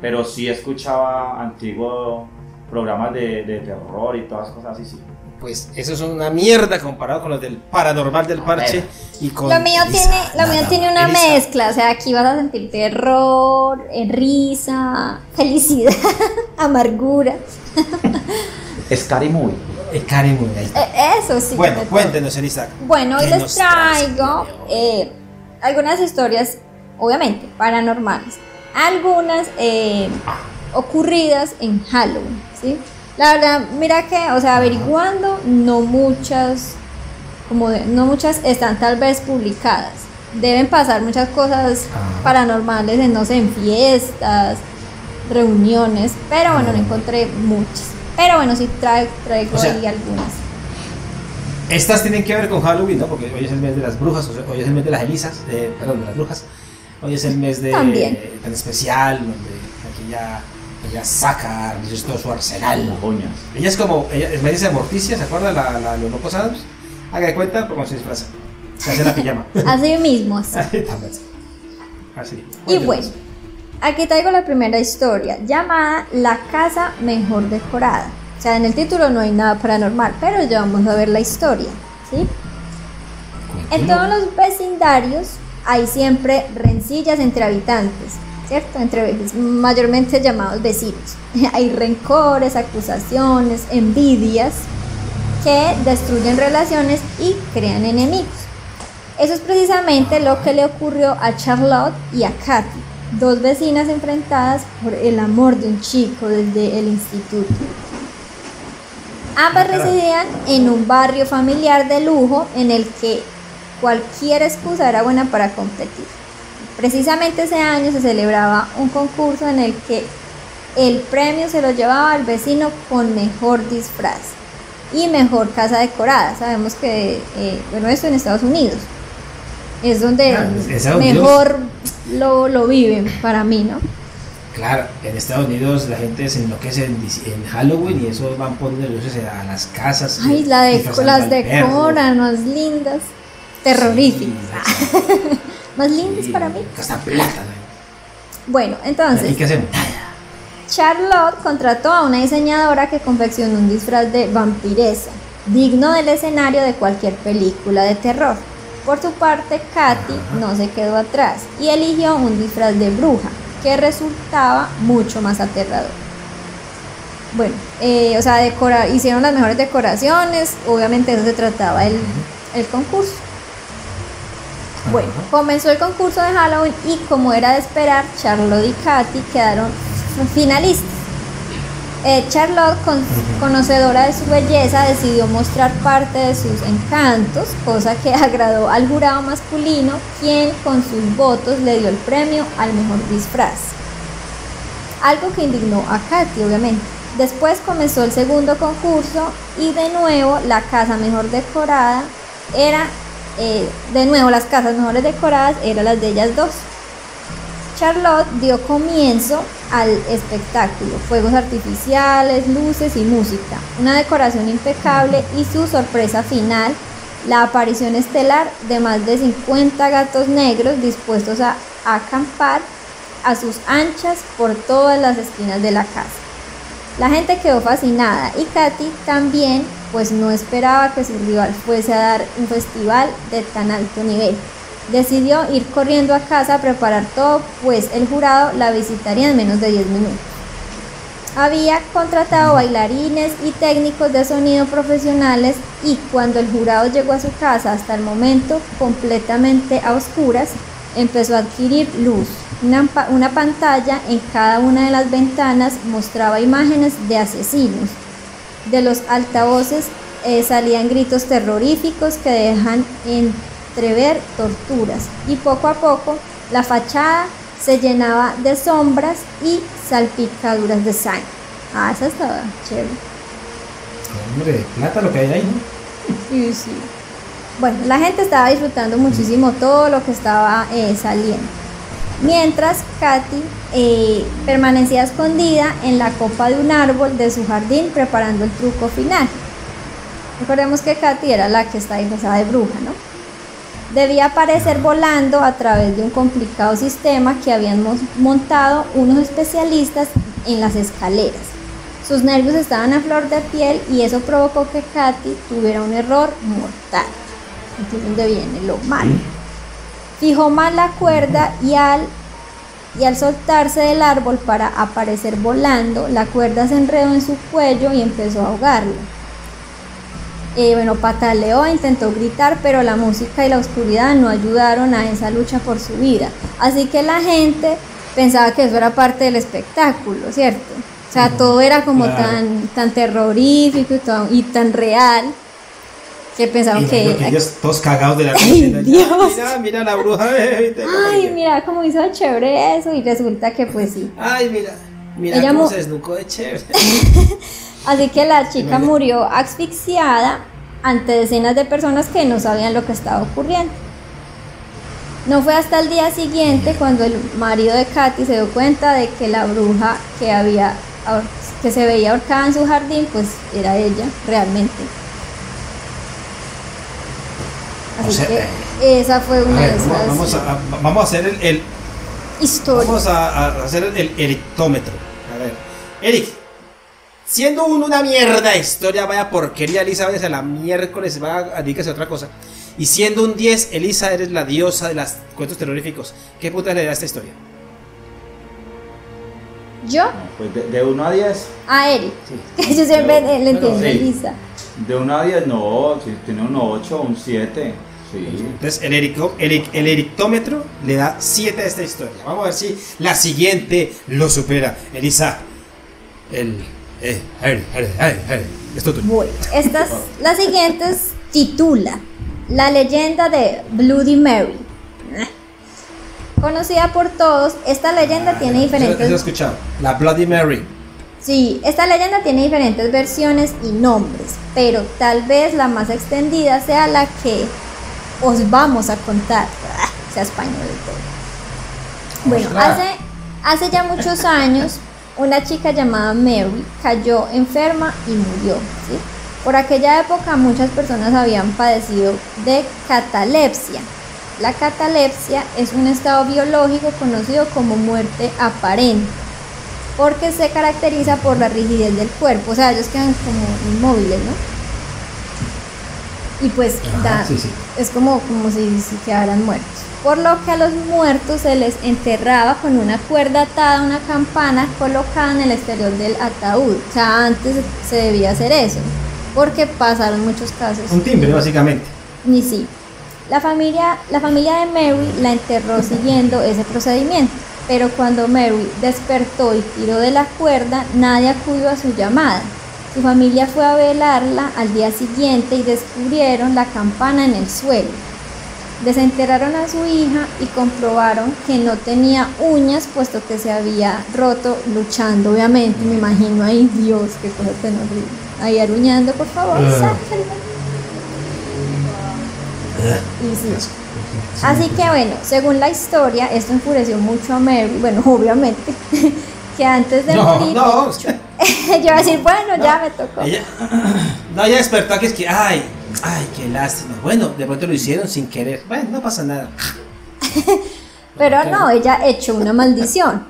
Pero sí escuchaba antiguos programas de, de terror y todas las cosas así, sí. Pues eso es una mierda comparado con los del paranormal del parche y con Lo mío Elisa, tiene, lo mío tiene una Elisa. mezcla, o sea, aquí vas a sentir terror, risa, felicidad, amargura. Scary Movie. Ahí está. Eh, eso sí. Bueno, cuéntenos, Elisa. Bueno, hoy ¿qué les traigo eh, algunas historias, obviamente, paranormales. Algunas eh, ocurridas en Halloween, ¿sí? La verdad, mira que, o sea, averiguando, no muchas, como de- no muchas están tal vez publicadas. Deben pasar muchas cosas Ajá. paranormales en, no sé, en fiestas, reuniones, pero bueno, no encontré muchas. Pero bueno, sí traigo, traigo O sea, ahí algunas. Estas tienen que ver con Halloween, ¿no? Porque hoy es el mes de las brujas, o sea, hoy es el mes de las Elisas, eh, perdón, de las brujas. Hoy es el mes de También. tan especial, donde aquí ya ella saca pues, todo su arsenal. Uñas. Ella es como, ella es Melissa de Morticia, ¿se acuerdan? La, la, los locos Adams. Haga de cuenta cómo se disfraza. Se hace la pijama. Así mismo, así. Así. Y bueno, aquí traigo la primera historia, llamada La casa mejor decorada. O sea, en el título no hay nada paranormal, pero ya vamos a ver la historia, ¿sí? En todos los vecindarios hay siempre rencillas entre habitantes, ¿cierto? Entre mayormente llamados vecinos. hay rencores, acusaciones, envidias que destruyen relaciones y crean enemigos. Eso es precisamente lo que le ocurrió a Charlotte y a Katy, dos vecinas enfrentadas por el amor de un chico desde el instituto. Ambas residían en un barrio familiar de lujo en el que cualquier excusa era buena para competir. Precisamente ese año se celebraba un concurso en el que el premio se lo llevaba al vecino con mejor disfraz y mejor casa decorada. Sabemos que, eh, bueno, esto en Estados Unidos es donde Ah, mejor lo, lo viven para mí, ¿no? Claro, en Estados Unidos la gente se enloquece en, en Halloween y eso van poniendo luces a las casas. Ay, la de, las decoran, más lindas, terroríficas, Sí, más lindas para mí. Plata. ¿no? Bueno, ¿Y entonces, qué hacemos? Charlotte contrató a una diseñadora que confeccionó un disfraz de vampiresa, digno del escenario de cualquier película de terror. Por su parte, Katy no se quedó atrás y eligió un disfraz de bruja, que resultaba mucho más aterrador. Bueno, eh, o sea, decora- hicieron las mejores decoraciones, obviamente eso se trataba el, el concurso. Bueno, comenzó el concurso de Halloween y como era de esperar, Charlotte y Katy quedaron finalistas. Eh, Charlotte, con- conocedora de su belleza, decidió mostrar parte de sus encantos, cosa que agradó al jurado masculino, quien con sus votos le dio el premio al mejor disfraz. Algo que indignó a Katy, obviamente. Después comenzó el segundo concurso y de nuevo la casa mejor decorada era, eh, de nuevo las casas mejores decoradas eran las de ellas dos. Charlotte dio comienzo al espectáculo, fuegos artificiales, luces y música, una decoración impecable y su sorpresa final, la aparición estelar de más de 50 gatos negros dispuestos a acampar a sus anchas por todas las esquinas de la casa. La gente quedó fascinada y Katy también, pues no esperaba que su rival fuese a dar un festival de tan alto nivel. Decidió ir corriendo a casa a preparar todo, pues el jurado la visitaría en menos de 10 minutos. Había contratado bailarines y técnicos de sonido profesionales y cuando el jurado llegó a su casa hasta el momento completamente a oscuras, empezó a adquirir luz. Una, una pantalla en cada una de las ventanas mostraba imágenes de asesinos. De los altavoces eh, salían gritos terroríficos que dejan entrever torturas y poco a poco la fachada se llenaba de sombras y salpicaduras de sangre. Ah, esa estaba chévere. Hombre, plata lo que hay ahí, ¿no? Sí, sí. Bueno, la gente estaba disfrutando muchísimo todo lo que estaba eh, saliendo. Mientras Katy eh, permanecía escondida en la copa de un árbol de su jardín preparando el truco final. Recordemos que Katy era la que está disfrazada de bruja, ¿no? Debía aparecer volando a través de un complicado sistema que habían mo- montado unos especialistas en las escaleras. Sus nervios estaban a flor de piel y eso provocó que Katy tuviera un error mortal. Aquí es donde viene lo malo. Fijó mal la cuerda y al, y al soltarse del árbol para aparecer volando, la cuerda se enredó en su cuello y empezó a ahogarlo. Eh, bueno, pataleó, intentó gritar, pero la música y la oscuridad no ayudaron a esa lucha por su vida. Así que la gente pensaba que eso era parte del espectáculo, ¿cierto? O sea, todo era como Claro. tan, tan terrorífico y, todo- y tan real que pensaron Y que... que ellos todos cagados de la Ay, Dios. Mira, mira la bruja. Ay, mira cómo hizo chévere eso y resulta que pues sí. Ay, mira. Mira Ella cómo mo- se desnucó de chévere. Así que la chica murió asfixiada ante decenas de personas que no sabían lo que estaba ocurriendo. No fue hasta el día siguiente cuando el marido de Katy se dio cuenta de que la bruja que había que se veía ahorcada en su jardín, pues era ella realmente. Así O sea, que esa fue una ver, de esas vamos a, vamos a hacer el, el- historias. vamos a, a hacer el erictómetro. A ver, Eric, siendo uno una mierda de historia, vaya porquería, Elisa, vaya a la miércoles, va a dedicarse a otra cosa. Y siendo un 10, Elisa, eres la diosa de los cuentos terroríficos. ¿Qué puta le da esta historia? Yo Pues de, de 1 a 10. a Eric. Yo siempre Pero- le entiendo sí. a Lisa. De 1 a 10, no, si tiene un 8, un 7. Sí. Entonces, el, erico- el, el erictómetro le da 7 a esta historia. Vamos a ver si la siguiente lo supera. Elisa, el. Eh, Harry, Harry, Harry, Harry. Esto tuyo. Bueno, estas, las siguientes titula La leyenda de Bloody Mary. Conocida por todos, esta leyenda tiene Eso- Eso he diferentes. escuchado. La Bloody Mary. Sí, esta leyenda tiene diferentes versiones y nombres, pero tal vez la más extendida sea la que os vamos a contar. Ah, sea español y todo. Bueno, hace, hace ya muchos años, una chica llamada Mary cayó enferma y murió. ¿sí? Por aquella época muchas personas habían padecido de catalepsia. La catalepsia es un estado biológico conocido como muerte aparente porque se caracteriza por la rigidez del cuerpo, o sea, ellos quedan como inmóviles, ¿no? Y pues Ajá, da- sí, sí. es como, como si, si quedaran muertos. Por lo que a los muertos se les enterraba con una cuerda atada a una campana colocada en el exterior del ataúd. O sea, antes se debía hacer eso, porque pasaron muchos casos. Un timbre, básicamente. Ni sí. La familia, la familia de Mary la enterró siguiendo ese procedimiento, pero cuando Mary despertó y tiró de la cuerda, nadie acudió a su llamada. Su familia fue a velarla al día siguiente y descubrieron la campana en el suelo. Desenterraron a su hija y comprobaron que no tenía uñas puesto que se había roto luchando, obviamente, me imagino, ay Dios, qué cosa tan horrible. Ahí aruñando, por favor, Ah. Sáquenla. Y sí. Así que bueno, según la historia, esto enfureció mucho a Mary, bueno, obviamente, que antes de No, morir, no. yo iba a decir, bueno, ya me tocó. Ella, no, ella despertó que es que, ay, ay, qué lástima. Bueno, de pronto lo hicieron sin querer. Bueno, no pasa nada. Pero no, ella echó una maldición.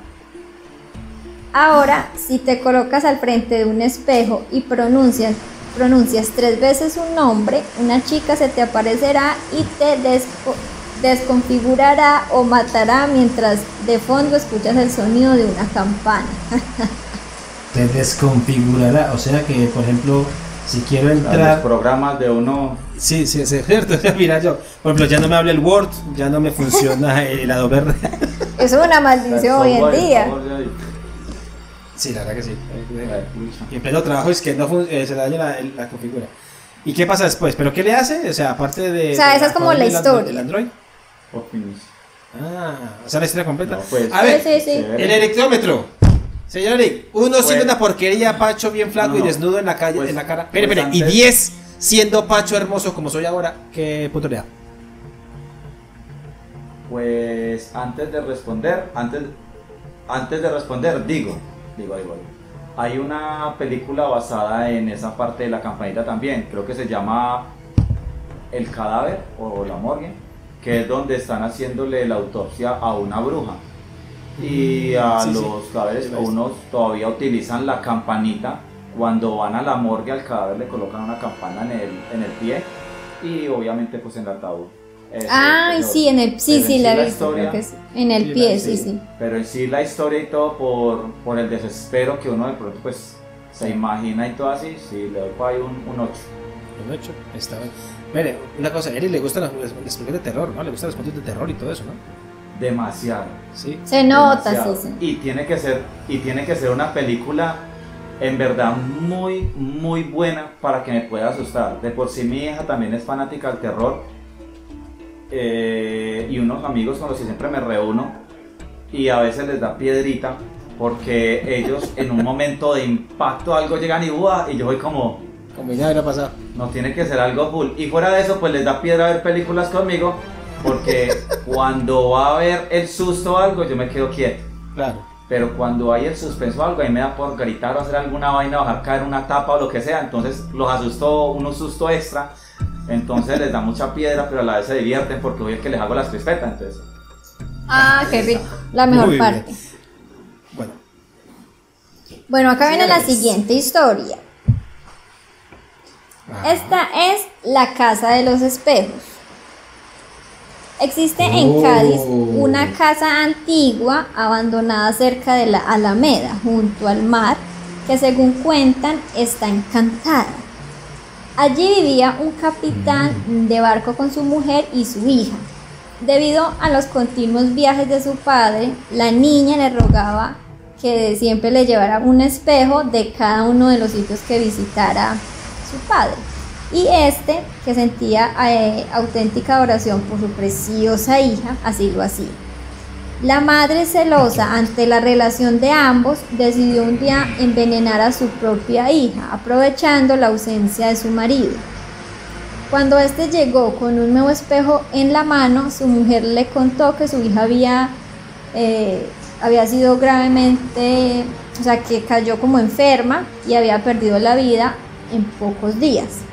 Ahora, si te colocas al frente de un espejo y pronuncias, pronuncias tres veces un nombre, una chica se te aparecerá y te desco- desconfigurará o matará mientras de fondo escuchas el sonido de una campana. Te desconfigurará. O sea que, por ejemplo, si quiero Los entrar. programas de uno. Sí, sí, sí, es cierto. Mira, yo, por ejemplo, ya no me habla el Word, ya no me funciona el Adobe. Es una maldición hoy en Software, día. Sí, la verdad que sí. Y en pleno trabajo es que no eh, se le daña la, la configura. ¿Y qué pasa después? ¿Pero qué le hace? O sea, aparte de. O sea, de esa es como la historia. del Android. Ah, o sea, la historia completa. No, pues, A ver, Sí, sí, el electrómetro. Señor Eric, uno siendo Bueno. una porquería, Pacho bien flaco No, y desnudo en la calle, Pues- en la cara. pues Espere, espere, y antes- 10 siendo Pacho hermoso como soy ahora, ¿qué punto le da? Pues antes de responder, antes, antes de responder, digo, digo, digo, digo, hay una película basada en esa parte de la campanita también, creo que se llama El cadáver o La morgue, que es donde están haciéndole la autopsia a una bruja. Y a Sí, sí. los cadáveres, Sí, unos todavía utilizan la campanita. Cuando van a la morgue al cadáver le colocan una campana en el, en el pie y obviamente pues en el ataúd. Ay, eso. sí, en el sí, sí la historia- que. En el pie, sí, sí. Pero en sí la historia y todo por, por el desespero que uno de pronto pues se imagina y todo así, sí, le doy por ahí un, un 8. Bien hecho. Está bien. Mire, una cosa, a Eri le gustan las, las películas de terror, ¿no? Le gustan los cuentos de terror y todo eso, ¿no? Demasiado. Sí. Se nota, sí, sí. Y tiene que ser, y tiene que ser una película en verdad muy, muy buena para que me pueda asustar. De por sí mi hija también es fanática del terror. Eh, y unos amigos con los que siempre me reúno y a veces les da piedrita porque ellos en un momento de impacto algo llegan y ¡buah! y yo voy como Como ya hubiera pasado. no tiene que ser algo full. Y fuera de eso, pues les da piedra ver películas conmigo, porque cuando va a haber el susto o algo, yo me quedo quieto. Claro. Pero cuando hay el suspenso o algo, ahí me da por gritar o hacer alguna vaina, bajar, caer una tapa o lo que sea. Entonces los asustó, un susto extra. Entonces les da mucha piedra, pero a la vez se divierten porque voy que les hago las crispetas. Entonces, Ah, qué rico. La mejor Muy parte. bien. Bueno, Bueno, acá viene la siguiente historia. Ah. Esta es la casa de los espejos. Existe en Oh. Cádiz una casa antigua abandonada cerca de la Alameda, junto al mar, que según cuentan está encantada. Allí vivía un capitán de barco con su mujer y su hija. Debido a los continuos viajes de su padre, la niña le rogaba que siempre le llevara un espejo de cada uno de los sitios que visitara su padre. Y este, que sentía eh, auténtica oración por su preciosa hija, así lo hacía. La madre celosa ante la relación de ambos decidió un día envenenar a su propia hija, aprovechando la ausencia de su marido. Cuando este llegó con un nuevo espejo en la mano, su mujer le contó que su hija había, eh, había sido gravemente, o sea, que cayó como enferma y había perdido la vida en pocos días.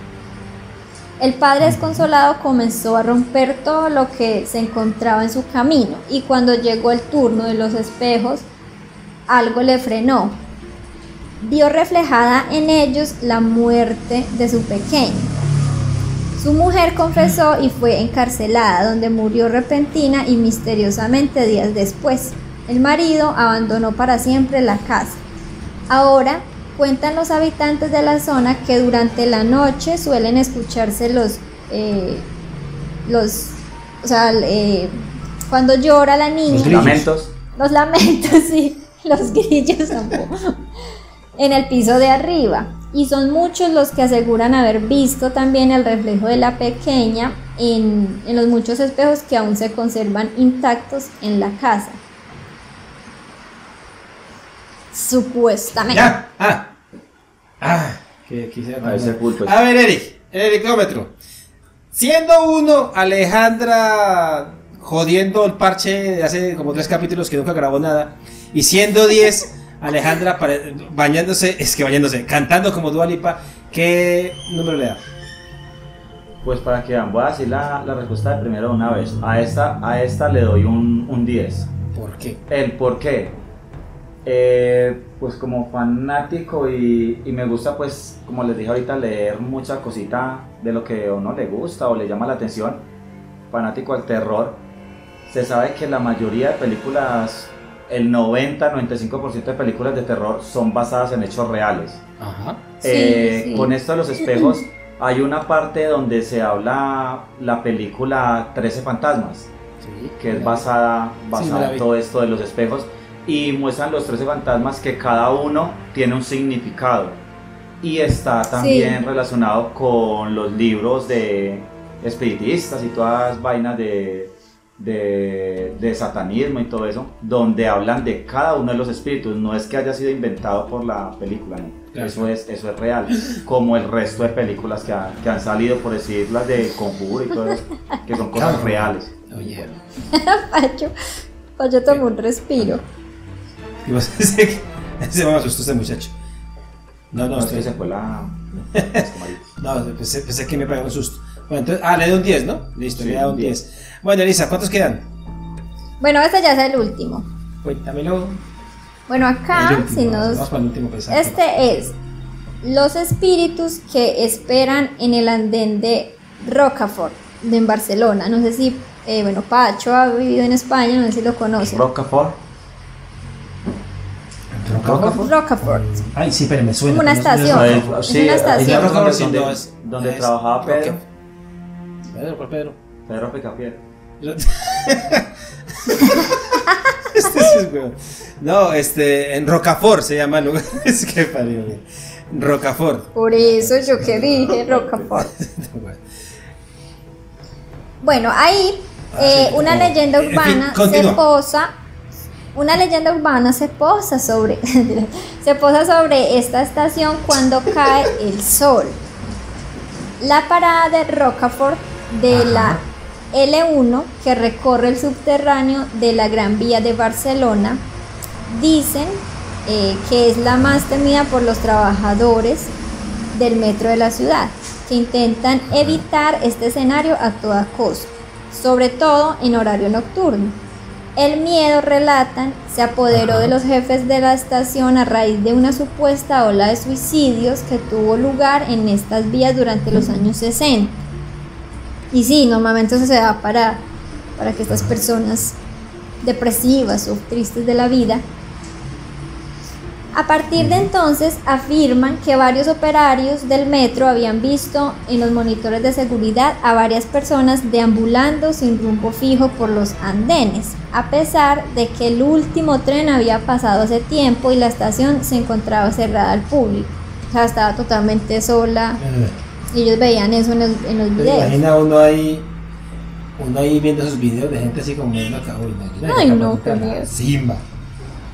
El padre desconsolado comenzó a romper todo lo que se encontraba en su camino y cuando llegó el turno de los espejos, algo le frenó. Vio reflejada en ellos la muerte de su pequeño. Su mujer confesó y fue encarcelada, donde murió repentina y misteriosamente días después. El marido abandonó para siempre la casa. Ahora cuentan los habitantes de la zona que durante la noche suelen escucharse los, eh, los, o sea, eh, cuando llora la niña. Los lamentos. Los lamentos, sí, los grillos en el piso de arriba. Y son muchos los que aseguran haber visto también el reflejo de la pequeña en, en los muchos espejos que aún se conservan intactos en la casa. Supuestamente. ya. Ah. Ah. Que quisiera A ese pulpo. A ver, Eric, el helicómetro. Siendo uno, Alejandra jodiendo el parche de hace como tres capítulos que nunca grabó nada. Y siendo 10, Alejandra bañándose, es que bañándose, cantando como Dualipa, ¿qué número le da? Pues para que vean, voy a decir la, la respuesta de primero una vez. A esta, a esta le doy un, un 10. ¿Por qué? El por qué. Eh, pues como fanático y, y me gusta pues, como les dije ahorita, leer mucha cosita de lo que a uno le gusta o le llama la atención. Fanático al terror. Se sabe que la mayoría de películas, el 90-95% de películas de terror son basadas en hechos reales. Ajá. Sí, Eh, sí. Con esto de los espejos, hay una parte donde se habla la película 13 fantasmas, Sí. que es basada, basada en todo esto de los espejos, y muestran los 13 fantasmas que cada uno tiene un significado. Y está también Sí. relacionado con los libros de espiritistas y todas las vainas de, de, de satanismo y todo eso, donde hablan de cada uno de los espíritus. No es que haya sido inventado por la película, ¿no? Claro. Eso, es, eso es real. Como el resto de películas que, han- que han salido, por decir las de Conjuro y todo eso, que son cosas Claro. reales. Oye. Pacho, Pacho tomó un respiro. Y vos- ese ese me asustó este muchacho. No, no, No, es que estoy- se fue la... las camaritas. No, pensé, pensé que me pegó un susto. Bueno, entonces, ah, le doy un 10, ¿no? Listo, Sí, le da un un 10. Bueno, Elisa, ¿cuántos quedan? Bueno, este ya es el último. Cuéntamelo. Bueno, acá, último, si nos Vamos para el último pensar. Este es los espíritus que esperan en el andén de Rocafort, de en Barcelona. No sé si, eh, bueno, Pacho ha vivido en España, no sé si lo conocen. Rocafort. Rocafort. Rockafort. Ay, sí, pero me suena. Como una no estación. Es sí, una estación. es donde, Rocafort, sí, donde- no, es- donde es trabajaba Pedro. Pedro, ¿cuál Pedro? Pedro Picapiedra. Este. No, este, en Rocafort se llama el lugar. Es que parió, güey. Rocafort. Por eso yo que dije Rockafort. Bueno, ahí eh, sí, una como- leyenda en fin, urbana se posa, una leyenda urbana se posa sobre, se posa sobre esta estación cuando cae el sol. La parada de Rocafort de la L1 que recorre el subterráneo de la Gran Vía de Barcelona, dicen eh, que es la más temida por los trabajadores del metro de la ciudad, que intentan evitar este escenario a toda costa, sobre todo en horario nocturno. El miedo, relatan, se apoderó de los jefes de la estación a raíz de una supuesta ola de suicidios que tuvo lugar en estas vías durante los años 60. Y sí, normalmente eso se da para, para que estas personas depresivas o tristes de la vida a partir de entonces afirman que varios operarios del metro habían visto en los monitores de seguridad a varias personas deambulando sin rumbo fijo por los andenes, a pesar de que el último tren había pasado hace tiempo y la estación se encontraba cerrada al público. O sea, estaba totalmente sola y ellos veían eso en los, en los ¿Te videos. imagina uno ahí, uno ahí viendo esos videos de gente así como viendo acá, uy, no, Ay, no, qué miedo. Simba.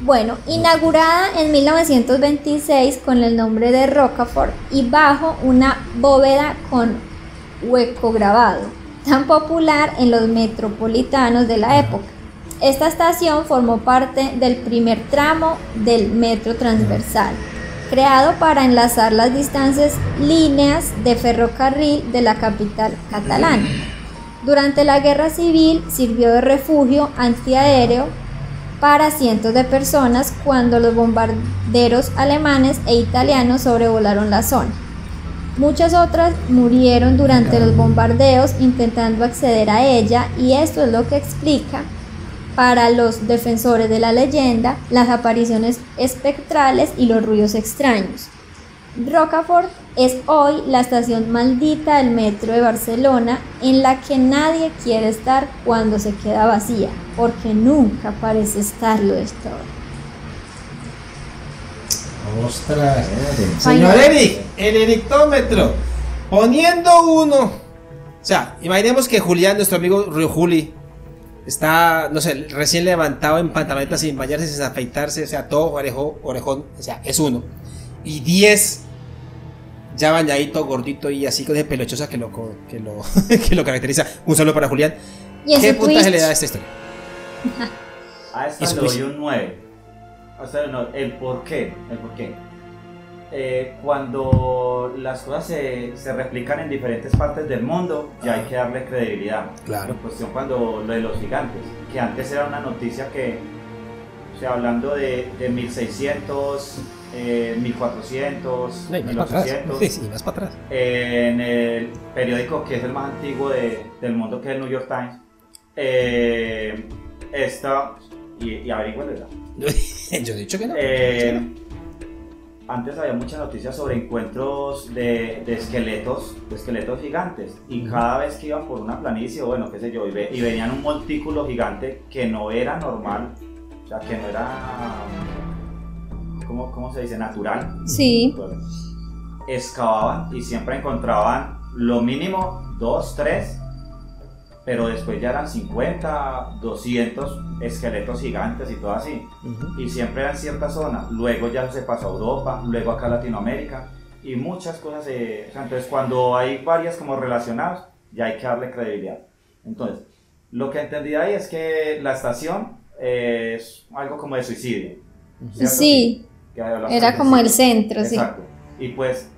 Bueno, inaugurada en 1926 con el nombre de Rocafort y bajo una bóveda con hueco grabado, tan popular en los metropolitanos de la época. Esta estación formó parte del primer tramo del metro transversal, creado para enlazar las distancias líneas de ferrocarril de la capital catalana. Durante la guerra civil sirvió de refugio antiaéreo para cientos de personas cuando los bombarderos alemanes e italianos sobrevolaron la zona. Muchas otras murieron durante los bombardeos intentando acceder a ella y esto es lo que explica para los defensores de la leyenda las apariciones espectrales y los ruidos extraños. Rocafort es hoy la estación maldita del metro de Barcelona en la que nadie quiere estar cuando se queda vacía, porque nunca parece estarlo de todo. Ostras. Ay, Señor. Eric, el erictómetro. Poniendo uno. O sea, imaginemos que Julián, nuestro amigo Río Juli, está, no sé, recién levantado en pantaloneta sin bañarse, sin afeitarse, o sea, todo orejón, orejón, o sea, es uno. Y 10 ya bañadito, gordito y así con ese pelochosa que lo, co- que lo, que lo caracteriza. Un saludo para Julián. ¿Qué puntaje twist, le da a esta historia? A esta le doy un 9. O sea, no, el por qué. El por qué. Eh, cuando las cosas se, se replican en diferentes partes del mundo, ya hay que darle credibilidad. Claro. En cuestión cuando lo de los gigantes, que antes era una noticia que, o sea, hablando de, de 1600, eh, 1400, No, y más para atrás. 1800, Sí, sí, más para atrás. en el periódico que es el más antiguo de- del mundo, que es el New York Times, eh, esta, y, y averigüen, ¿verdad? Yo he dicho que no. Eh, antes había muchas noticias sobre encuentros de, de esqueletos, de esqueletos gigantes, y cada vez que iban por una planicie, o bueno, qué sé yo, y, ve- y venían un montículo gigante que no era normal, o sea, que no era, ¿cómo, cómo se dice? Natural. Sí. Excavaban y siempre encontraban lo mínimo dos, tres, pero después ya eran 50, 200 esqueletos gigantes y todo así Ujú. y siempre era en cierta zona. Luego ya se pasó a Europa, luego acá a Latinoamérica y muchas cosas. se- o sea, entonces, cuando hay varias como relacionadas, ya hay que darle credibilidad. Entonces, lo que entendí ahí es que la estación eh, es algo como de suicidio. ¿cierto? Sí, Que era como el centro, sí. Exacto. Y pues,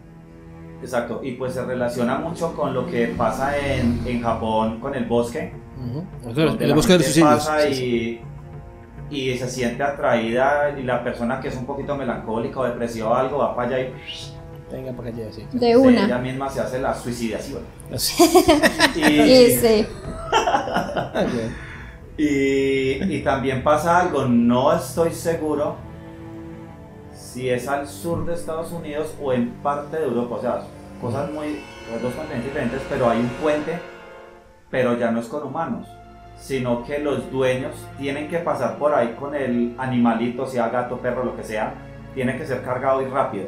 exacto. Y pues se relaciona mucho con lo que pasa en, en Japón con el bosque. Ujú. donde El la bosque de los pasa Sí, sí. y, y se siente atraída y la persona que es un poquito melancólica o depresiva o algo va para allá y Venga para allá, sí. De ella una. misma se hace la suicidación. Así. Y, Ese. y, y también pasa algo, no estoy seguro si es al sur de Estados Unidos o en parte de Europa, o sea, cosas muy, los dos continentes diferentes, pero hay un puente, pero ya no es con humanos, sino que los dueños tienen que pasar por ahí con el animalito, sea gato, perro, lo que sea, tiene que ser cargado y rápido.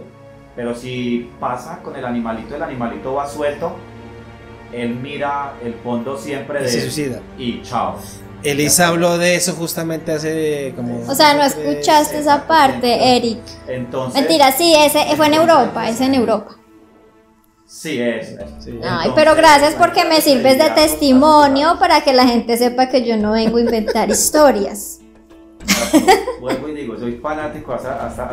Pero si pasa con el animalito, el animalito va suelto, él mira el fondo siempre de Y se él suicida. y chao. Elisa habló de eso justamente hace como. O sea, no escuchaste esa parte, Eric. Entonces, Mentira, sí, ese fue en Europa, es en Europa. Sí, es. Sí. Ay, Entonces, pero gracias porque me sirves de testimonio para que la gente sepa que yo no vengo a inventar historias. Vuelvo y digo, soy fanático a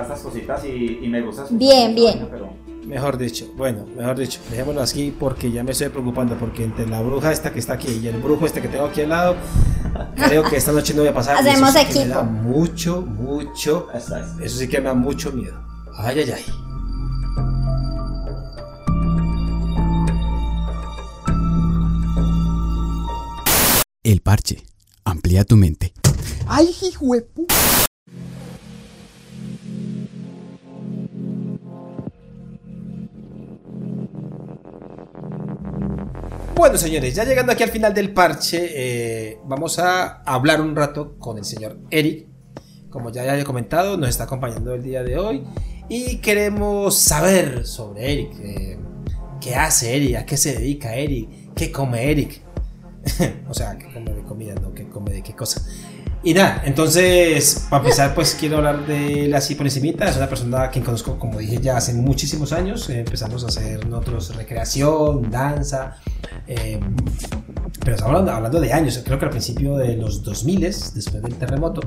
estas cositas y, y me gusta. Bien, bien. Pero, Mejor dicho, bueno, mejor dicho, dejémoslo así porque ya me estoy preocupando porque entre la bruja esta que está aquí y el brujo este que tengo aquí al lado, creo que esta noche no voy a pasar. y eso Hacemos sí que Me equipo. da mucho, mucho, eso sí que me da mucho miedo. Ay, ay, ay. El parche. Amplía tu mente. ¡Ay, hijuepu! Bueno, señores, ya llegando aquí al final del parche, eh, vamos a hablar un rato con el señor Eric. Como ya había comentado, nos está acompañando el día de hoy y queremos saber sobre Eric. eh, ¿Qué hace Eric? ¿A qué se dedica Eric? ¿Qué come Eric? o sea, ¿qué come de comida? No, ¿qué come de qué cosa? Y nada, entonces, para empezar, pues quiero hablar de él así por encimita. Es una persona a quien conozco, como dije, ya hace muchísimos años. Eh, empezamos a hacer nosotros recreación, danza. eh, pero estamos hablando, hablando de años, creo que al principio de los 2000, después del terremoto.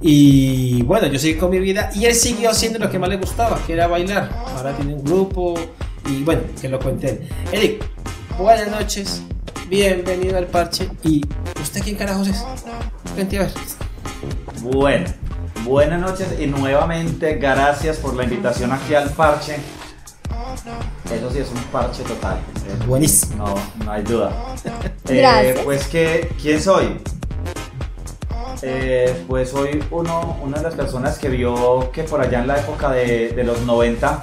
Y bueno, yo seguí con mi vida y él siguió haciendo lo que más le gustaba, que era bailar. Ahora tiene un grupo y bueno, que lo cuente él. Eric, buenas noches, bienvenido al parche. ¿Y usted quién carajos es? Vente a ver. Bueno, buenas noches y nuevamente gracias por la invitación aquí al parche. Eso sí es un parche total. Buenísimo. No, no hay duda. Eh, Gracias. pues que, ¿quién soy? Eh, pues soy uno, una de las personas que vio que por allá en la época de, de los 90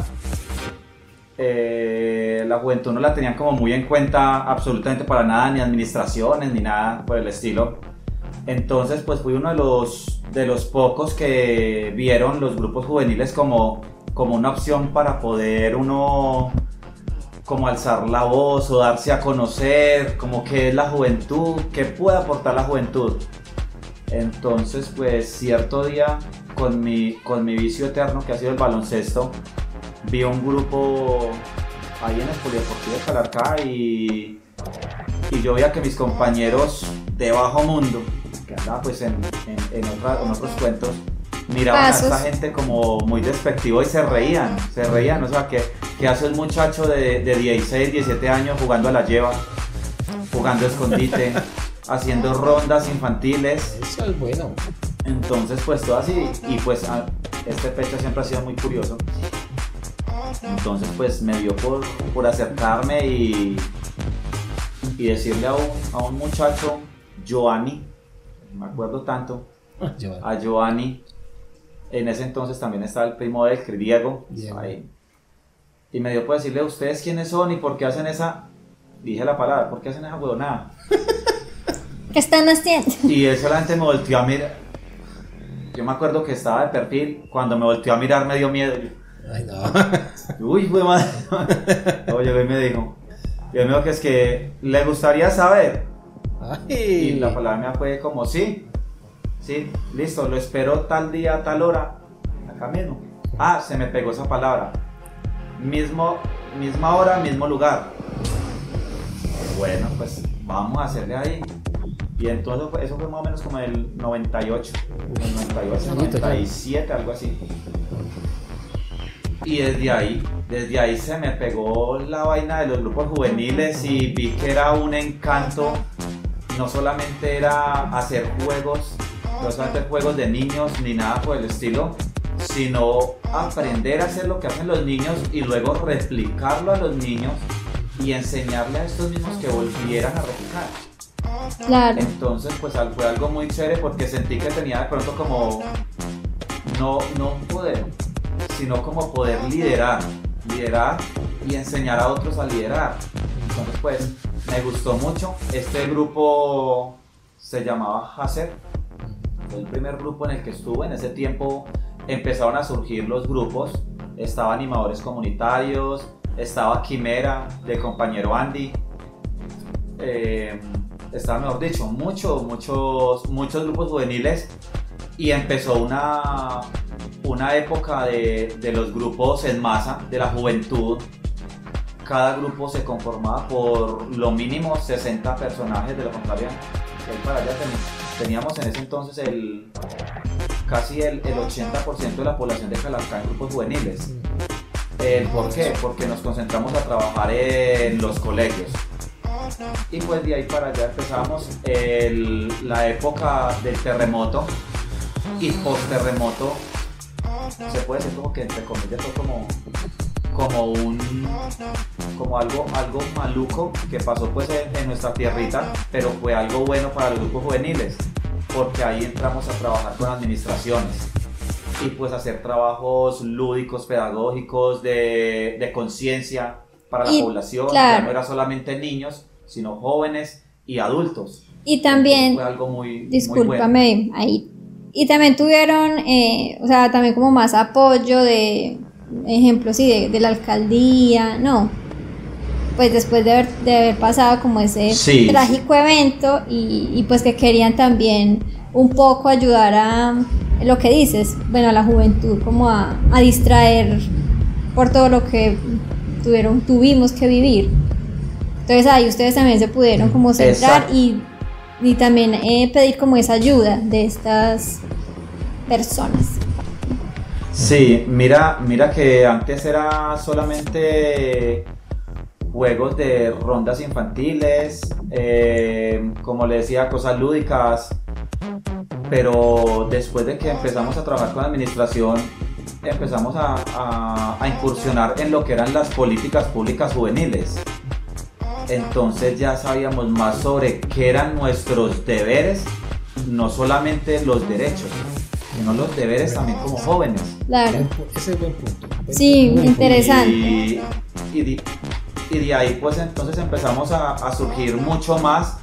eh, la juventud no la tenían como muy en cuenta absolutamente para nada, ni administraciones, ni nada por el estilo. Entonces, pues fui uno de los, de los pocos que vieron los grupos juveniles como, como una opción para poder uno como alzar la voz o darse a conocer, como qué es la juventud, qué puede aportar la juventud. Entonces, pues cierto día, con mi, con mi vicio eterno que ha sido el baloncesto, vi un grupo ahí en el Polideportivo de Calarcá y, y yo veía que mis compañeros de bajo mundo, que andaban pues en, en, en otra- en otros cuentos, miraban Pasos. a esta gente como muy despectivo y se reían, se reían, o sea, que, que hace un muchacho de, de 16, 17 años jugando a la lleva, jugando a escondite, haciendo rondas infantiles. Eso es bueno. Entonces, pues todo así, y pues a- este pecho siempre ha sido muy curioso. Entonces, pues me dio por, por acercarme y, y decirle a un, a un muchacho, Giovanni, me acuerdo tanto, Yo- a Giovanni, en ese entonces también estaba el primo de él, que Diego, Diego. ahí. Y me dio por decirle, ¿ustedes quiénes son y por qué hacen esa? Dije la palabra, ¿por qué hacen esa huevonada? ¿Qué están haciendo? Y él solamente me volteó a mirar. Yo me acuerdo que estaba de perfil. Cuando me volteó a mirar me dio miedo. Ay, no. Uy, güey, madre. Oye, me dijo. Y me dijo que es que le gustaría saber. Y la palabra mía fue como, sí. Sí, listo, lo espero tal día, tal hora. Acá mismo. Ah, se me pegó esa palabra. Mismo, misma hora, mismo lugar. Bueno, pues vamos a hacerle ahí. Y entonces fue- eso fue más o menos como el 98, el 98, Bonito, ya. 97, algo así. Y desde ahí, desde ahí se me pegó la vaina de los grupos juveniles y vi que era un encanto. No solamente era hacer juegos, no solamente juegos de niños ni nada por el estilo, sino aprender a hacer lo que hacen los niños y luego replicarlo a los niños y enseñarle a estos mismos que volvieran a replicar. Claro. Entonces, pues fue algo muy chévere porque sentí que tenía de pronto como no, no un poder, sino como poder liderar, liderar y enseñar a otros a liderar. Entonces, pues, me gustó mucho. Este grupo se llamaba Hacer. Fue el primer grupo en el que estuve. En ese tiempo empezaron a surgir los grupos. Estaba Animadores Comunitarios, estaba Quimera, del compañero Andy. Eh, estaba, mejor dicho, muchos, muchos, muchos grupos juveniles. Y empezó una, una época de, de los grupos en masa, de la juventud, cada grupo se conformaba por lo mínimo 60 personajes, de lo contrario, de ahí para allá teníamos en ese entonces el, casi el, el 80% de la población de Calarcá en grupos juveniles. El ¿Por qué? Porque nos concentramos a trabajar en los colegios. Y pues de ahí para allá empezamos el- la época del terremoto y post terremoto se puede decir como que entre comillas fue como como un como algo algo maluco que pasó pues en, en nuestra tierrita pero fue algo bueno para los grupos juveniles porque ahí entramos a trabajar con administraciones y pues hacer trabajos lúdicos pedagógicos de, de conciencia para la Y, población claro. ya no era solamente niños sino jóvenes y adultos Y también, fue algo muy muy bueno. discúlpame, ahí. Y también tuvieron, eh, o sea, también como más apoyo de, ejemplo, sí, de, de la alcaldía, no. Pues después de haber, de haber pasado como ese Sí. trágico evento y, y pues que querían también un poco ayudar a lo que dices, bueno, a la juventud, como a, a distraer por todo lo que tuvieron, tuvimos que vivir. Entonces ahí ustedes también se pudieron como centrar Exacto. y, y también eh, pedir como esa ayuda de estas personas. Sí, mira, mira que antes era solamente juegos de rondas infantiles, eh, como le decía, cosas lúdicas, pero después de que empezamos a trabajar con administración, empezamos a incursionar en lo que eran las políticas públicas juveniles. Entonces ya sabíamos más sobre qué eran nuestros deberes, no solamente los derechos, sino los deberes también como jóvenes. Claro. Ese es buen punto. Buen- Sí, buen interesante. Y, y de, y de ahí pues entonces empezamos a, a surgir mucho más.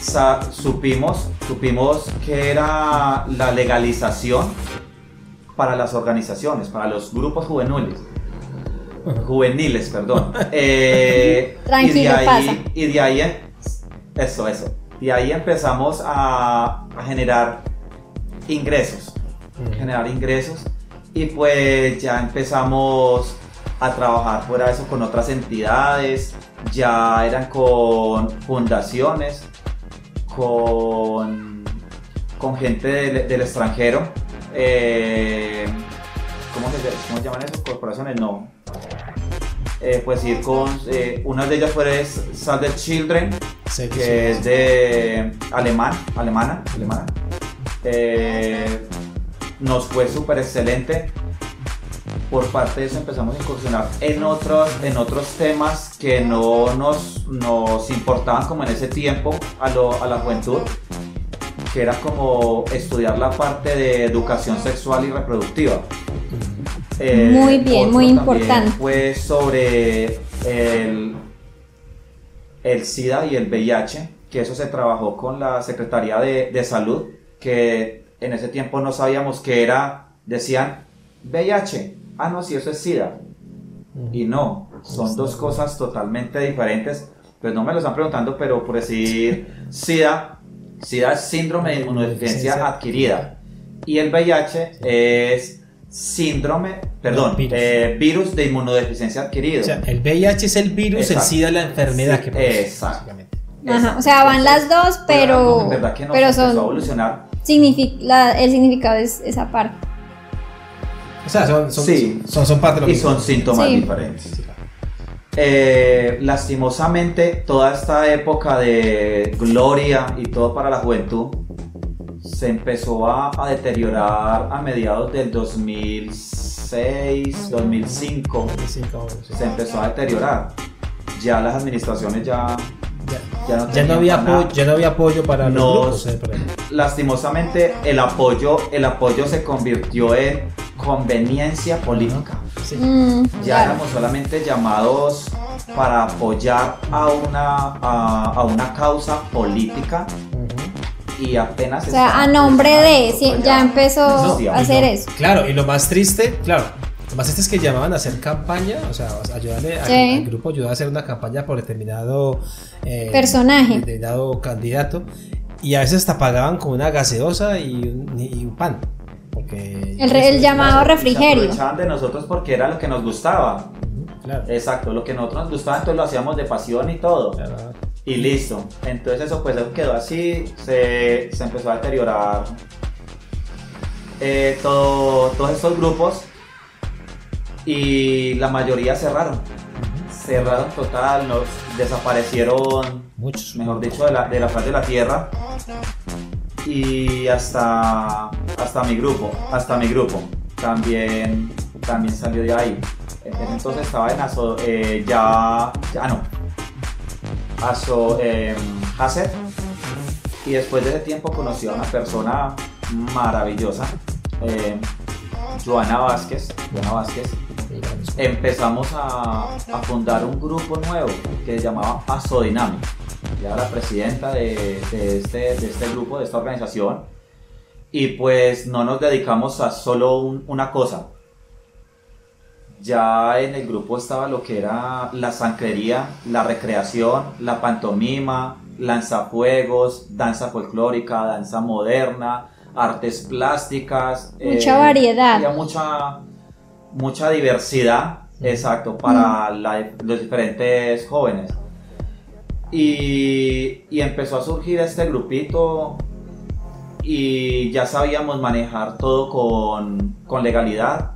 Sa- supimos, supimos que era la legalización para las organizaciones, para los grupos juveniles. Juveniles, perdón. Eh, Tranquilo, y de ahí, pasa. Y de ahí, eso, eso. De ahí empezamos a, a generar ingresos generar ingresos y pues ya empezamos a trabajar fuera de eso con otras entidades, ya eran con fundaciones, con, con gente del, del extranjero, eh, ¿cómo, se, ¿cómo se llaman eso? Corporaciones, no. Eh, pues ir con, eh, una de ellas fue the Children, Sí, que sí. es de alemán, alemana, alemana. Eh, nos fue súper excelente. Por parte de eso empezamos a incursionar en otros, en otros temas que no nos, nos importaban como en ese tiempo a, lo- a la juventud, que era como estudiar la parte de educación sexual y reproductiva. Eh, Muy bien, muy importante. Fue sobre el, el SIDA y el VIH, que eso se trabajó con la Secretaría de, de Salud, que en ese tiempo no sabíamos que era, decían VIH, ah no, si eso es SIDA, y no, son dos cosas totalmente diferentes, pues no me lo están preguntando, pero por decir SIDA, SIDA es síndrome de inmunodeficiencia adquirida, y el VIH es síndrome, perdón, Virus. eh, virus de inmunodeficiencia adquirido. O sea, el VIH es el virus, Exacto. el SIDA es la enfermedad Sí, que produce, exacto. Ajá, o sea, van las dos, pero, en verdad que nos pero empezó a son, evolucionar. signific- la- el significado es esa parte. O sea, son, son, Sí. son, son parte de lo y mismo. son síntomas Sí. diferentes. Eh, lastimosamente, toda esta época de gloria y todo para la juventud se empezó a, a deteriorar a mediados del 2006, 2005. Sí, cabrón, sí. Se empezó a deteriorar. Ya las administraciones ya, Ya, ya no, ya no había apoyo, ya no había apoyo para los Nos- grupos. eh, lastimosamente el apoyo, el apoyo se convirtió en conveniencia política. Sí. Mm, Ya claro. éramos solamente llamados para apoyar a una, a, a una causa política. Y apenas... O sea, a nombre de, sí, ya empezó no, a hacer no, eso. Claro, y lo más triste, claro, lo más triste es que llamaban a hacer campaña, o sea, ayudarle al, Sí. al grupo, ayudar a hacer una campaña por determinado eh, Personaje. determinado candidato, y a veces hasta pagaban con una gaseosa y un, y un pan. Porque El re- el llamado Se refrigerio. aprovechaban de nosotros porque era lo que nos gustaba. Claro. Exacto, lo que nosotros nos gustaba, entonces lo hacíamos de pasión y todo. claro. Y listo. Entonces eso pues eso quedó así, se, se empezó a deteriorar eh, todo, todos estos grupos y la mayoría cerraron. Cerraron total, nos desaparecieron, Muchos. mejor dicho, de la, de la faz de la tierra. Y hasta, hasta mi grupo, hasta mi grupo también, también salió de ahí. Entonces estaba en Aso, eh, ya, ya no, Aso, eh. Y después de ese tiempo conocí a una persona maravillosa, eh, Joana Vázquez. Joana. Empezamos a, a fundar un grupo nuevo que se llamaba Asodynamic. Ya era la presidenta de, este, de este grupo, de esta organización. Y pues no nos dedicamos a solo un- una cosa. Ya en el grupo estaba lo que era la santería, la recreación, la pantomima, lanzafuegos, danza folclórica, danza moderna, artes plásticas. Mucha variedad. Había mucha, mucha diversidad, exacto, para la- los diferentes jóvenes. Y, y empezó a surgir este grupito y ya sabíamos manejar todo con, con legalidad.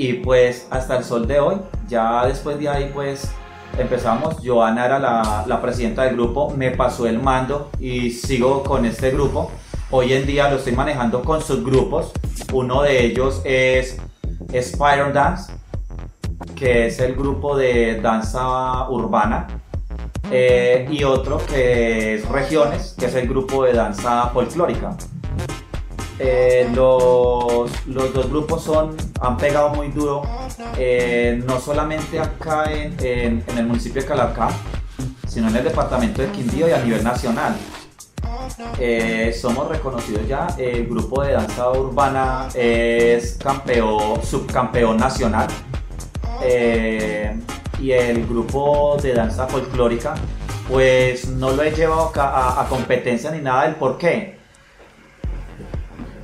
Y pues hasta el sol de hoy, ya después de ahí pues empezamos, Joana era la, la presidenta del grupo, me pasó el mando y sigo con este grupo. Hoy en día lo estoy manejando con subgrupos. Uno de ellos es Spider Dance, que es el grupo de danza urbana. Eh, y otro que es Regiones, que es el grupo de danza folclórica. Eh, los, los dos grupos son, han pegado muy duro, eh, no solamente acá en, en- el municipio de Calarcá, sino en el departamento de Quindío y a nivel nacional. Eh, somos reconocidos ya, el grupo de danza urbana es campeón, subcampeón nacional. Y el grupo de danza folclórica, pues no lo he llevado a competencia ni nada del por qué.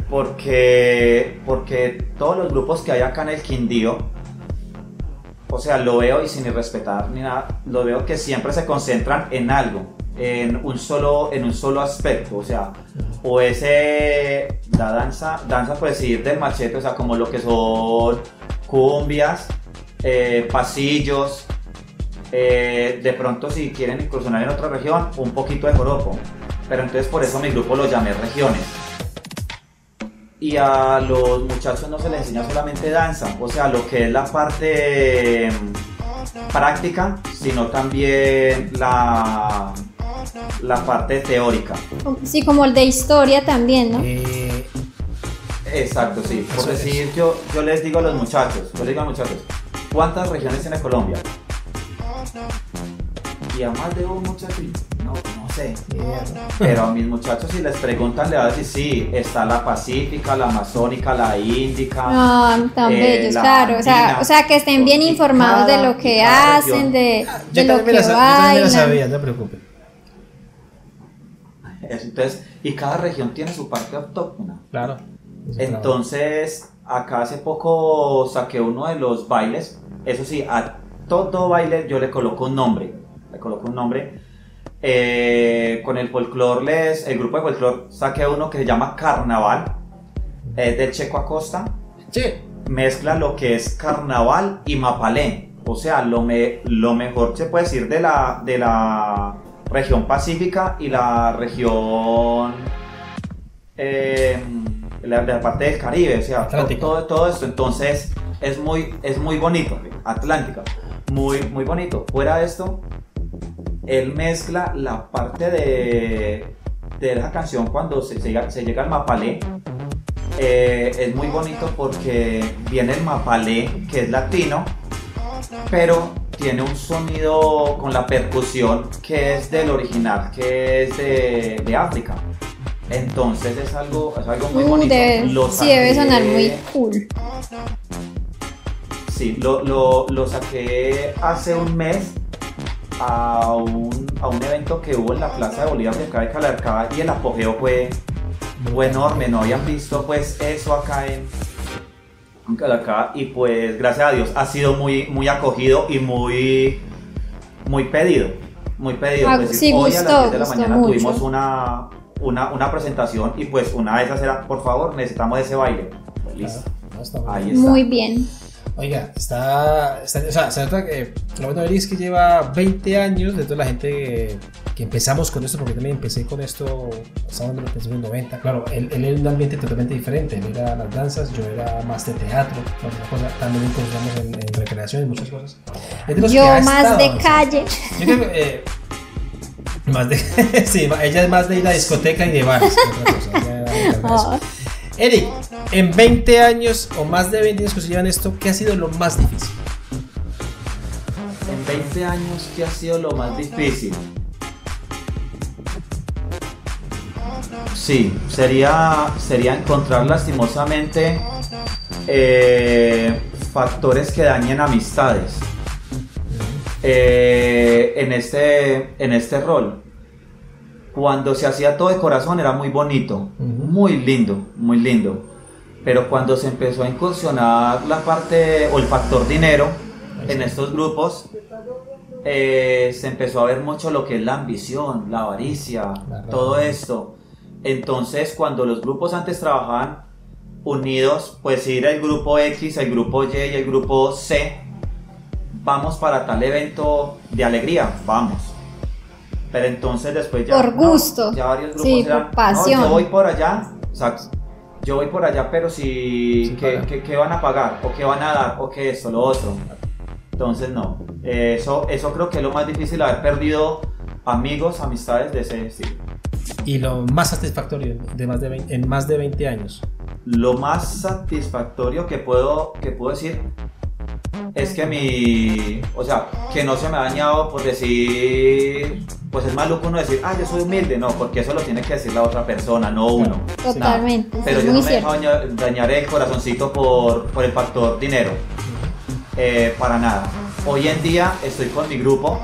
Porque, porque todos los grupos que hay acá en el Quindío, o sea, lo veo y sin ni respetar ni nada, lo veo que siempre se concentran en algo, en un solo, en un solo aspecto, o sea, o ese, la danza, danza por decir del machete, o sea, como lo que son cumbias, eh, pasillos, eh, de pronto si quieren incursionar en otra región, un poquito de joropo, pero entonces por eso mi grupo lo llamé regiones. Y a los muchachos no se les enseña solamente danza, o sea, lo que es la parte mm, práctica, sino también la, la parte teórica. Sí, como el de historia también, ¿no? Eh, Exacto, sí. Por decir, yo, yo les digo a los muchachos, yo les digo a los muchachos, ¿cuántas regiones tiene Colombia? Y a más de un no sé. Pero a mis muchachos si les preguntan, le van a decir, sí, está la pacífica, la amazónica, la índica. Ah, tan eh, bellos, la claro. O sea, o sea, que estén bien informados de lo que hacen, de, Yo de lo que la, sa- yo también me la bailan. sabía, no te preocupes. Entonces, y cada región tiene su parte autóctona. Claro. Entonces, acá hace poco saqué uno de los bailes. Eso sí, a todo baile yo le coloco un nombre. Le coloco un nombre. Eh, con el folclore, les, el grupo de folclore saqué uno que se llama Carnaval. Es del Checo Acosta. Sí. Mezcla lo que es carnaval y mapalé. O sea, lo, me, lo mejor se puede decir de la, de la región pacífica y la región eh, la, de la parte del Caribe, o sea, todo, todo esto. Entonces, es muy, es muy bonito, Atlántica, muy, muy bonito. Fuera de esto, él mezcla la parte de, de la canción cuando se, se llega, se llega al mapalé Eh, es muy bonito porque viene el mapalé, que es latino, pero tiene un sonido con la percusión que es del original, que es de, de África. Entonces es algo, es algo muy Uh, bonito. debe- Lo sí, debe saqué- sonar muy cool. Sí, lo, lo, lo saqué hace un mes a un, a un evento que hubo en la Plaza de Bolívar de acá de Calarcá y el apogeo fue, fue enorme, no habían visto pues eso acá en, en Calarcá y pues gracias a Dios ha sido muy, muy acogido y muy, muy pedido, muy pedido. Ah, Pues, sí, hoy a gustó, las 10 de la mañana mucho. tuvimos una, una, una presentación y pues una de esas era, por favor, necesitamos ese baile. Listo, ahí está. Muy bien. Oiga, está, está- O sea, se nota que lo bueno de él es que lleva 20 años de toda la gente que, que empezamos con esto, porque también empecé con esto, estamos en los principios 90. Claro, él, él era un ambiente totalmente diferente. Él era las danzas, yo era más de teatro, cosa. También incursionamos en, en recreación y muchas cosas. Yo más estado, de calle. Yo creo que. eh, más de. sí, ella es más de ir a discoteca y de bares. que otra cosa, ella Eric, en 20 años o más de 20 años que se llevan esto, ¿qué ha sido lo más difícil? En 20 años, ¿qué ha sido lo más difícil? Sí, sería, sería encontrar lastimosamente eh, factores que dañen amistades eh, en, este, en este rol. Cuando se hacía todo de corazón era muy bonito, muy lindo, muy lindo. Pero cuando se empezó a incursionar la parte o el factor dinero en estos grupos, eh, se empezó a ver mucho lo que es la ambición, la avaricia, La todo esto. Entonces, cuando los grupos antes trabajaban unidos, pues ir el grupo X, el grupo Y y el grupo C, vamos para tal evento de alegría, vamos. Pero entonces después ya... Por no, gusto. ya varios grupos Sí, por eran, "No, pasión". yo voy por allá, exacto. Yo voy por allá, pero si... Sí, ¿qué, qué- qué van a pagar? ¿O qué van a dar? ¿O qué esto? Lo otro. Entonces no. Eh, Eso, eso creo que es lo más difícil, haber perdido amigos, amistades de ese estilo. Y lo más satisfactorio de más de 20 en más de 20 años. Lo más satisfactorio que puedo, que puedo decir es que mi, o sea, que no se me ha dañado por decir, pues es maluco uno decir, ah, yo soy humilde, no, porque eso lo tiene que decir la otra persona, no uno. Totalmente, Pero yo no me dejo dañar, dañar el corazoncito por, por el factor dinero. Eh, para nada. Hoy en día estoy con mi grupo,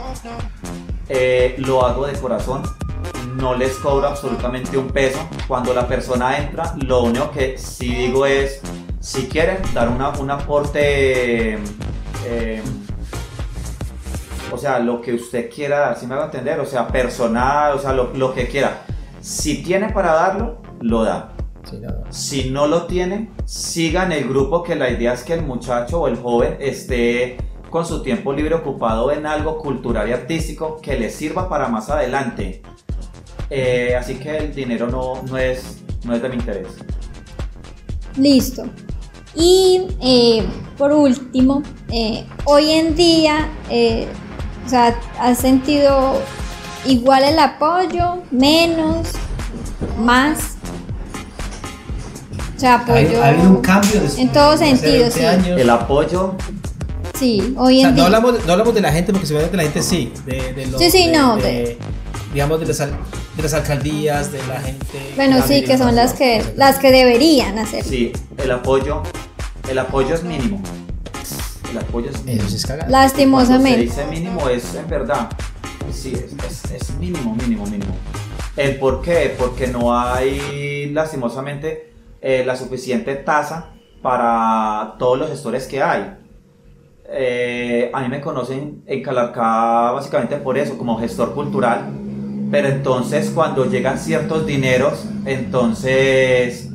eh, lo hago de corazón, no les cobro absolutamente un peso. Cuando la persona entra, lo único que sí digo es, si quieren dar una, un aporte, eh, o sea, lo que usted quiera dar, si me hago entender, o sea, personal, o sea, lo, lo que quiera. Si tiene para darlo, lo da. Sí, no, Si no lo tienen, sigan el grupo que la idea es que el muchacho o el joven esté con su tiempo libre ocupado en algo cultural y artístico que le sirva para más adelante. Eh, así que el dinero no, no, es, no es de mi interés. Listo. Y eh, por último, eh, hoy en día, eh, o sea, ¿has sentido igual el apoyo, menos, más? O sea, Ha habido- apoyo. ha habido un cambio de- en todo de hace sentido, 20 sí. El apoyo, Sí, hoy O sea, en no día. hablamos, no hablamos de la gente porque seguramente la gente sí. De, de los- Sí, sí, de- no, de- de- digamos de las, de las alcaldías, de la gente. Bueno, la sí, que son las que, las que deberían hacer. sí, el apoyo, el apoyo es mínimo. El apoyo es mínimo. Eso es cagado. Cuando se Lastimosamente. dice mínimo es en verdad. Sí, es, es- es mínimo, mínimo, mínimo. ¿El por qué? Porque no hay lastimosamente eh, la suficiente tasa para todos los gestores que hay. Eh, a mí me conocen en Calarcá básicamente por eso, como gestor cultural. Pero entonces cuando llegan ciertos dineros, entonces,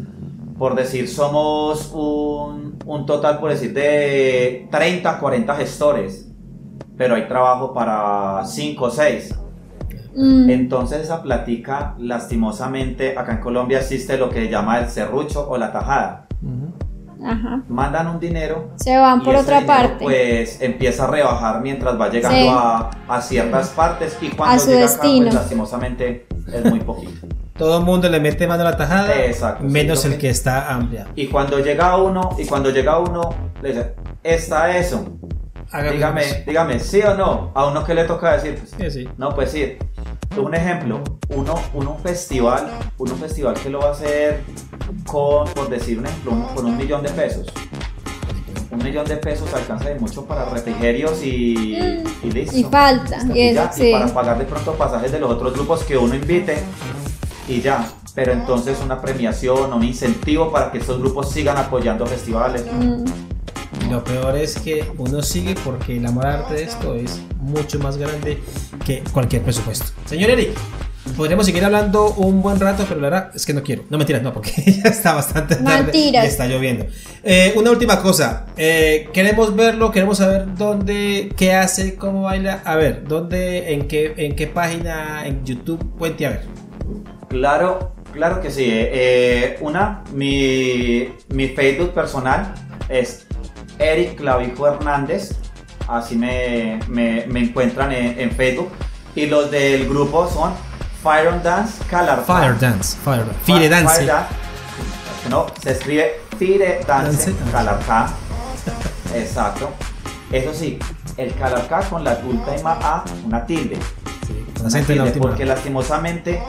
por decir, somos un, un total, por decir, de 30, 40 gestores. Pero hay trabajo para 5 o 6. Mm, Entonces esa platica, lastimosamente, acá en Colombia existe lo que se llama el serrucho o la tajada. Ujú. Ajá. Mandan un dinero Se van y por ese otra dinero, parte. Pues empieza a rebajar mientras va llegando Sí. a, a ciertas partes y cuando A su llega acá, destino. pues lastimosamente es muy poquito. todo el mundo le mete mano a la tajada, Exacto, sí, menos lo el que- que está amplia. Y cuando llega uno, y cuando llega uno, le dice, ¿está eso? Hágame Dígame, eso. dígame, ¿sí o no? A uno que le toca decir, pues, Sí, sí. no, pues sí. Un ejemplo, uno, uno un festival, uno un festival que lo va a hacer con, por decir un ejemplo, un- con un millón de pesos. Un millón de pesos alcanza de mucho para refrigerios y, y listo. Mm. Y falta, Listo, y eso, ya, sí. y para pagar de pronto pasajes de los otros grupos que uno invite y ya. Pero entonces una premiación, un incentivo para que estos grupos sigan apoyando festivales. Mm, Y lo peor es que uno sigue porque el amor al arte de esto es mucho más grande que cualquier presupuesto. Señor Eric, podríamos seguir hablando un buen rato, pero la verdad es que no quiero. No mentiras, no, porque ya está bastante tarde Mentiras. y está lloviendo. Eh, una última cosa. eh, queremos verlo, queremos saber dónde, qué hace, cómo baila. A ver, dónde, en qué, en qué página, en YouTube, cuente a ver. Claro, claro que sí. Eh, eh, una, mi, mi Facebook personal es Eric Clavijo Hernández. Así me, me- me encuentran en, en Facebook. Y los del grupo son Fire on Dance Calar. Fire Dance, Fire Dance. Fire Dance. No, se escribe Fire Dance Dance. Exacto. Eso sí, el Calarcá con la última A, una tilde. Entiende, última. Porque lastimosamente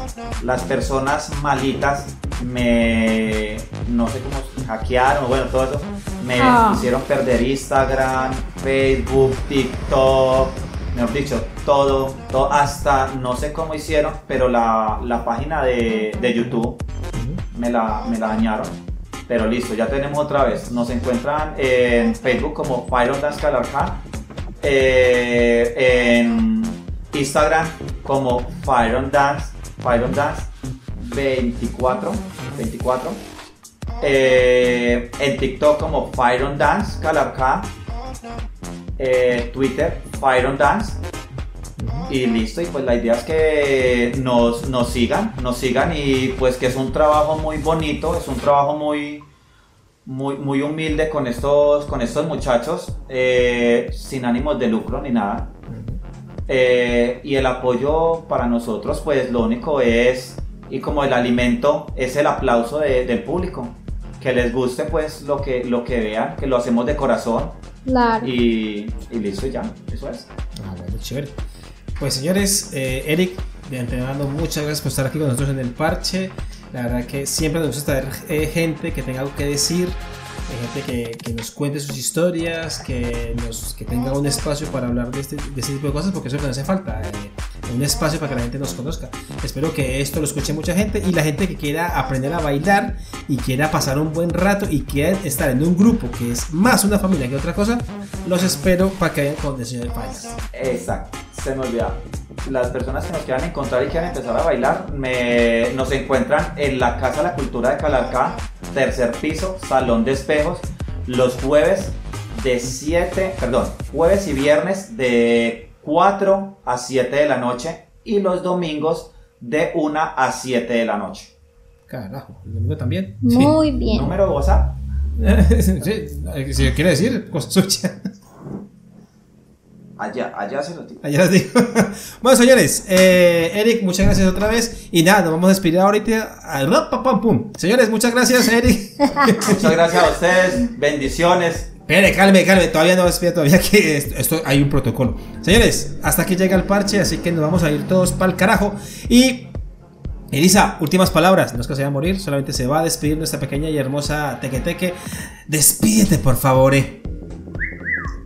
las personas malitas me, no sé cómo, hackearon, bueno, todo eso, me Ah. hicieron perder Instagram, Facebook, TikTok, mejor dicho, todo, todo, hasta no sé cómo hicieron, pero la, la página de, de YouTube me la, me la dañaron. Pero listo, ya tenemos otra vez. Nos encuentran en Facebook como Fire on Dance Calarcá, eh, en Instagram como Fire on Dance, Fire on Dance 24, 24. Eh, en TikTok como Fire on Dance Calarcá, eh, Twitter Fire on Dance y listo, y pues la idea es que nos, nos sigan, nos sigan y pues que es un trabajo muy bonito, es un trabajo muy, muy, muy humilde con estos, con estos muchachos, eh, sin ánimos de lucro ni nada. Eh, y el apoyo para nosotros pues lo único es, y como el alimento, es el aplauso de- del público. Que les guste pues lo que, lo que vean, que lo hacemos de corazón claro. y, y listo y ya, eso es. Ah, bueno, chévere. Pues señores, eh, Eric, de antemano, muchas gracias por estar aquí con nosotros en el parche. La verdad que siempre nos gusta traer eh, gente que tenga algo que decir, gente que, nos cuente sus historias, que, nos, que tenga un espacio para hablar de este, de este tipo de cosas, porque eso es lo que nos hace falta, eh, un espacio para que la gente nos conozca. Espero que esto lo escuche mucha gente y la gente que quiera aprender a bailar y quiera pasar un buen rato y quiera estar en un grupo que es más una familia que otra cosa, los espero para que vayan con señor Pailas. Exacto, se me olvidaba. Las personas que nos quieran encontrar y quieran empezar a bailar, me, nos encuentran en la Casa de la Cultura de Calarcá, tercer piso, Salón de Espejos, los jueves de 7, perdón, jueves y viernes de 4 a 7 de la noche y los domingos de 1 a 7 de la noche. Carajo, el domingo también. Sí. Muy bien. Número de WhatsApp. sí, eh, si quiere decir, cosa suya. Allá, allá se lo digo. Allá les digo. bueno, señores, eh, Eric, muchas gracias otra vez. Y nada, nos vamos a despedir ahorita. Al pam, pam, pum. Señores, muchas gracias, Eric. Muchas gracias a ustedes, bendiciones. Espere, calme, calme. Todavía no despide, todavía que esto, esto- hay un protocolo. Señores, hasta aquí llega el parche, así que nos vamos a ir todos para el carajo. Y. Elisa, últimas palabras. No es que se vaya a morir, solamente se va a despedir nuestra pequeña y hermosa Teque Teque. Despídete, por favor, eh.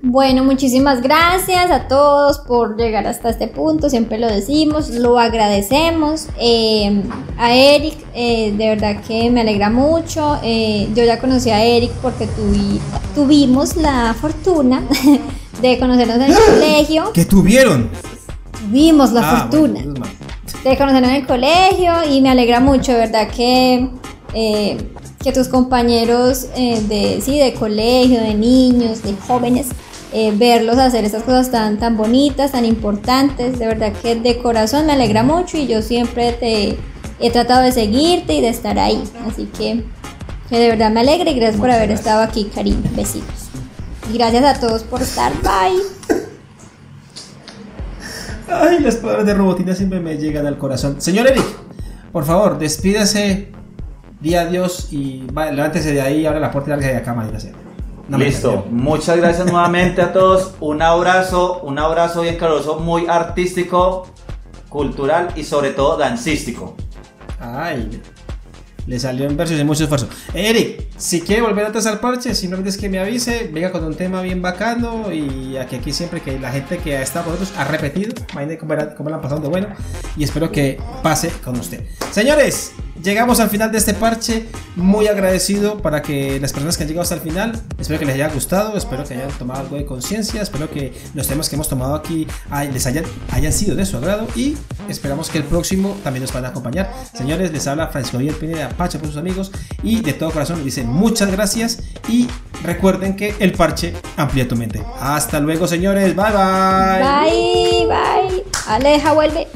Bueno, muchísimas gracias a todos por llegar hasta este punto, siempre lo decimos, lo agradecemos. Eh, a Eric, eh, de verdad que me alegra mucho. Eh, yo ya conocí a Eric porque tuvi- tuvimos la fortuna de conocernos en el colegio. ¿Qué tuvieron? Tuvimos la Ah, fortuna bueno, de conocernos en el colegio y me alegra mucho, de verdad que, eh, que tus compañeros eh, de, sí, de colegio, de niños, de jóvenes, eh, verlos hacer estas cosas tan, tan bonitas, tan importantes, de verdad que de corazón me alegra mucho y yo siempre te he tratado de seguirte y de estar ahí, así que, que de verdad me alegra y gracias por haber gracias. estado aquí, cariño, besitos. Y gracias a todos por estar, bye. Ay, las palabras de Robotina siempre me llegan al corazón. Señor Eric, Por favor, despídase, di adiós y va, levántese de ahí, abre la puerta y larga de acá, sea. No Listo, muchas gracias nuevamente a todos. Un abrazo, un abrazo bien caluroso, muy artístico, cultural y sobre todo dancístico. Ay, le salió en versos y mucho esfuerzo. Eric, si quiere volver atrás al parche, simplemente es que me avise, venga con un tema bien bacano y aquí, aquí siempre que la gente que ha estado con nosotros ha repetido, imagínate cómo la han pasado de bueno y espero que pase con usted. Señores, llegamos al final de este parche, muy agradecido para que las personas que han llegado hasta el final, espero que les haya gustado, espero que hayan tomado algo de conciencia, espero que los temas que hemos tomado aquí les hayan, hayan sido de su agrado y esperamos que el próximo también nos van a acompañar. Señores, les habla Francisco Javier Pineda, Pacha por sus amigos y de todo corazón les dice muchas gracias y recuerden que el parche amplía tu mente. Hasta luego, señores, bye bye. Bye, bye. Aleja, vuelve.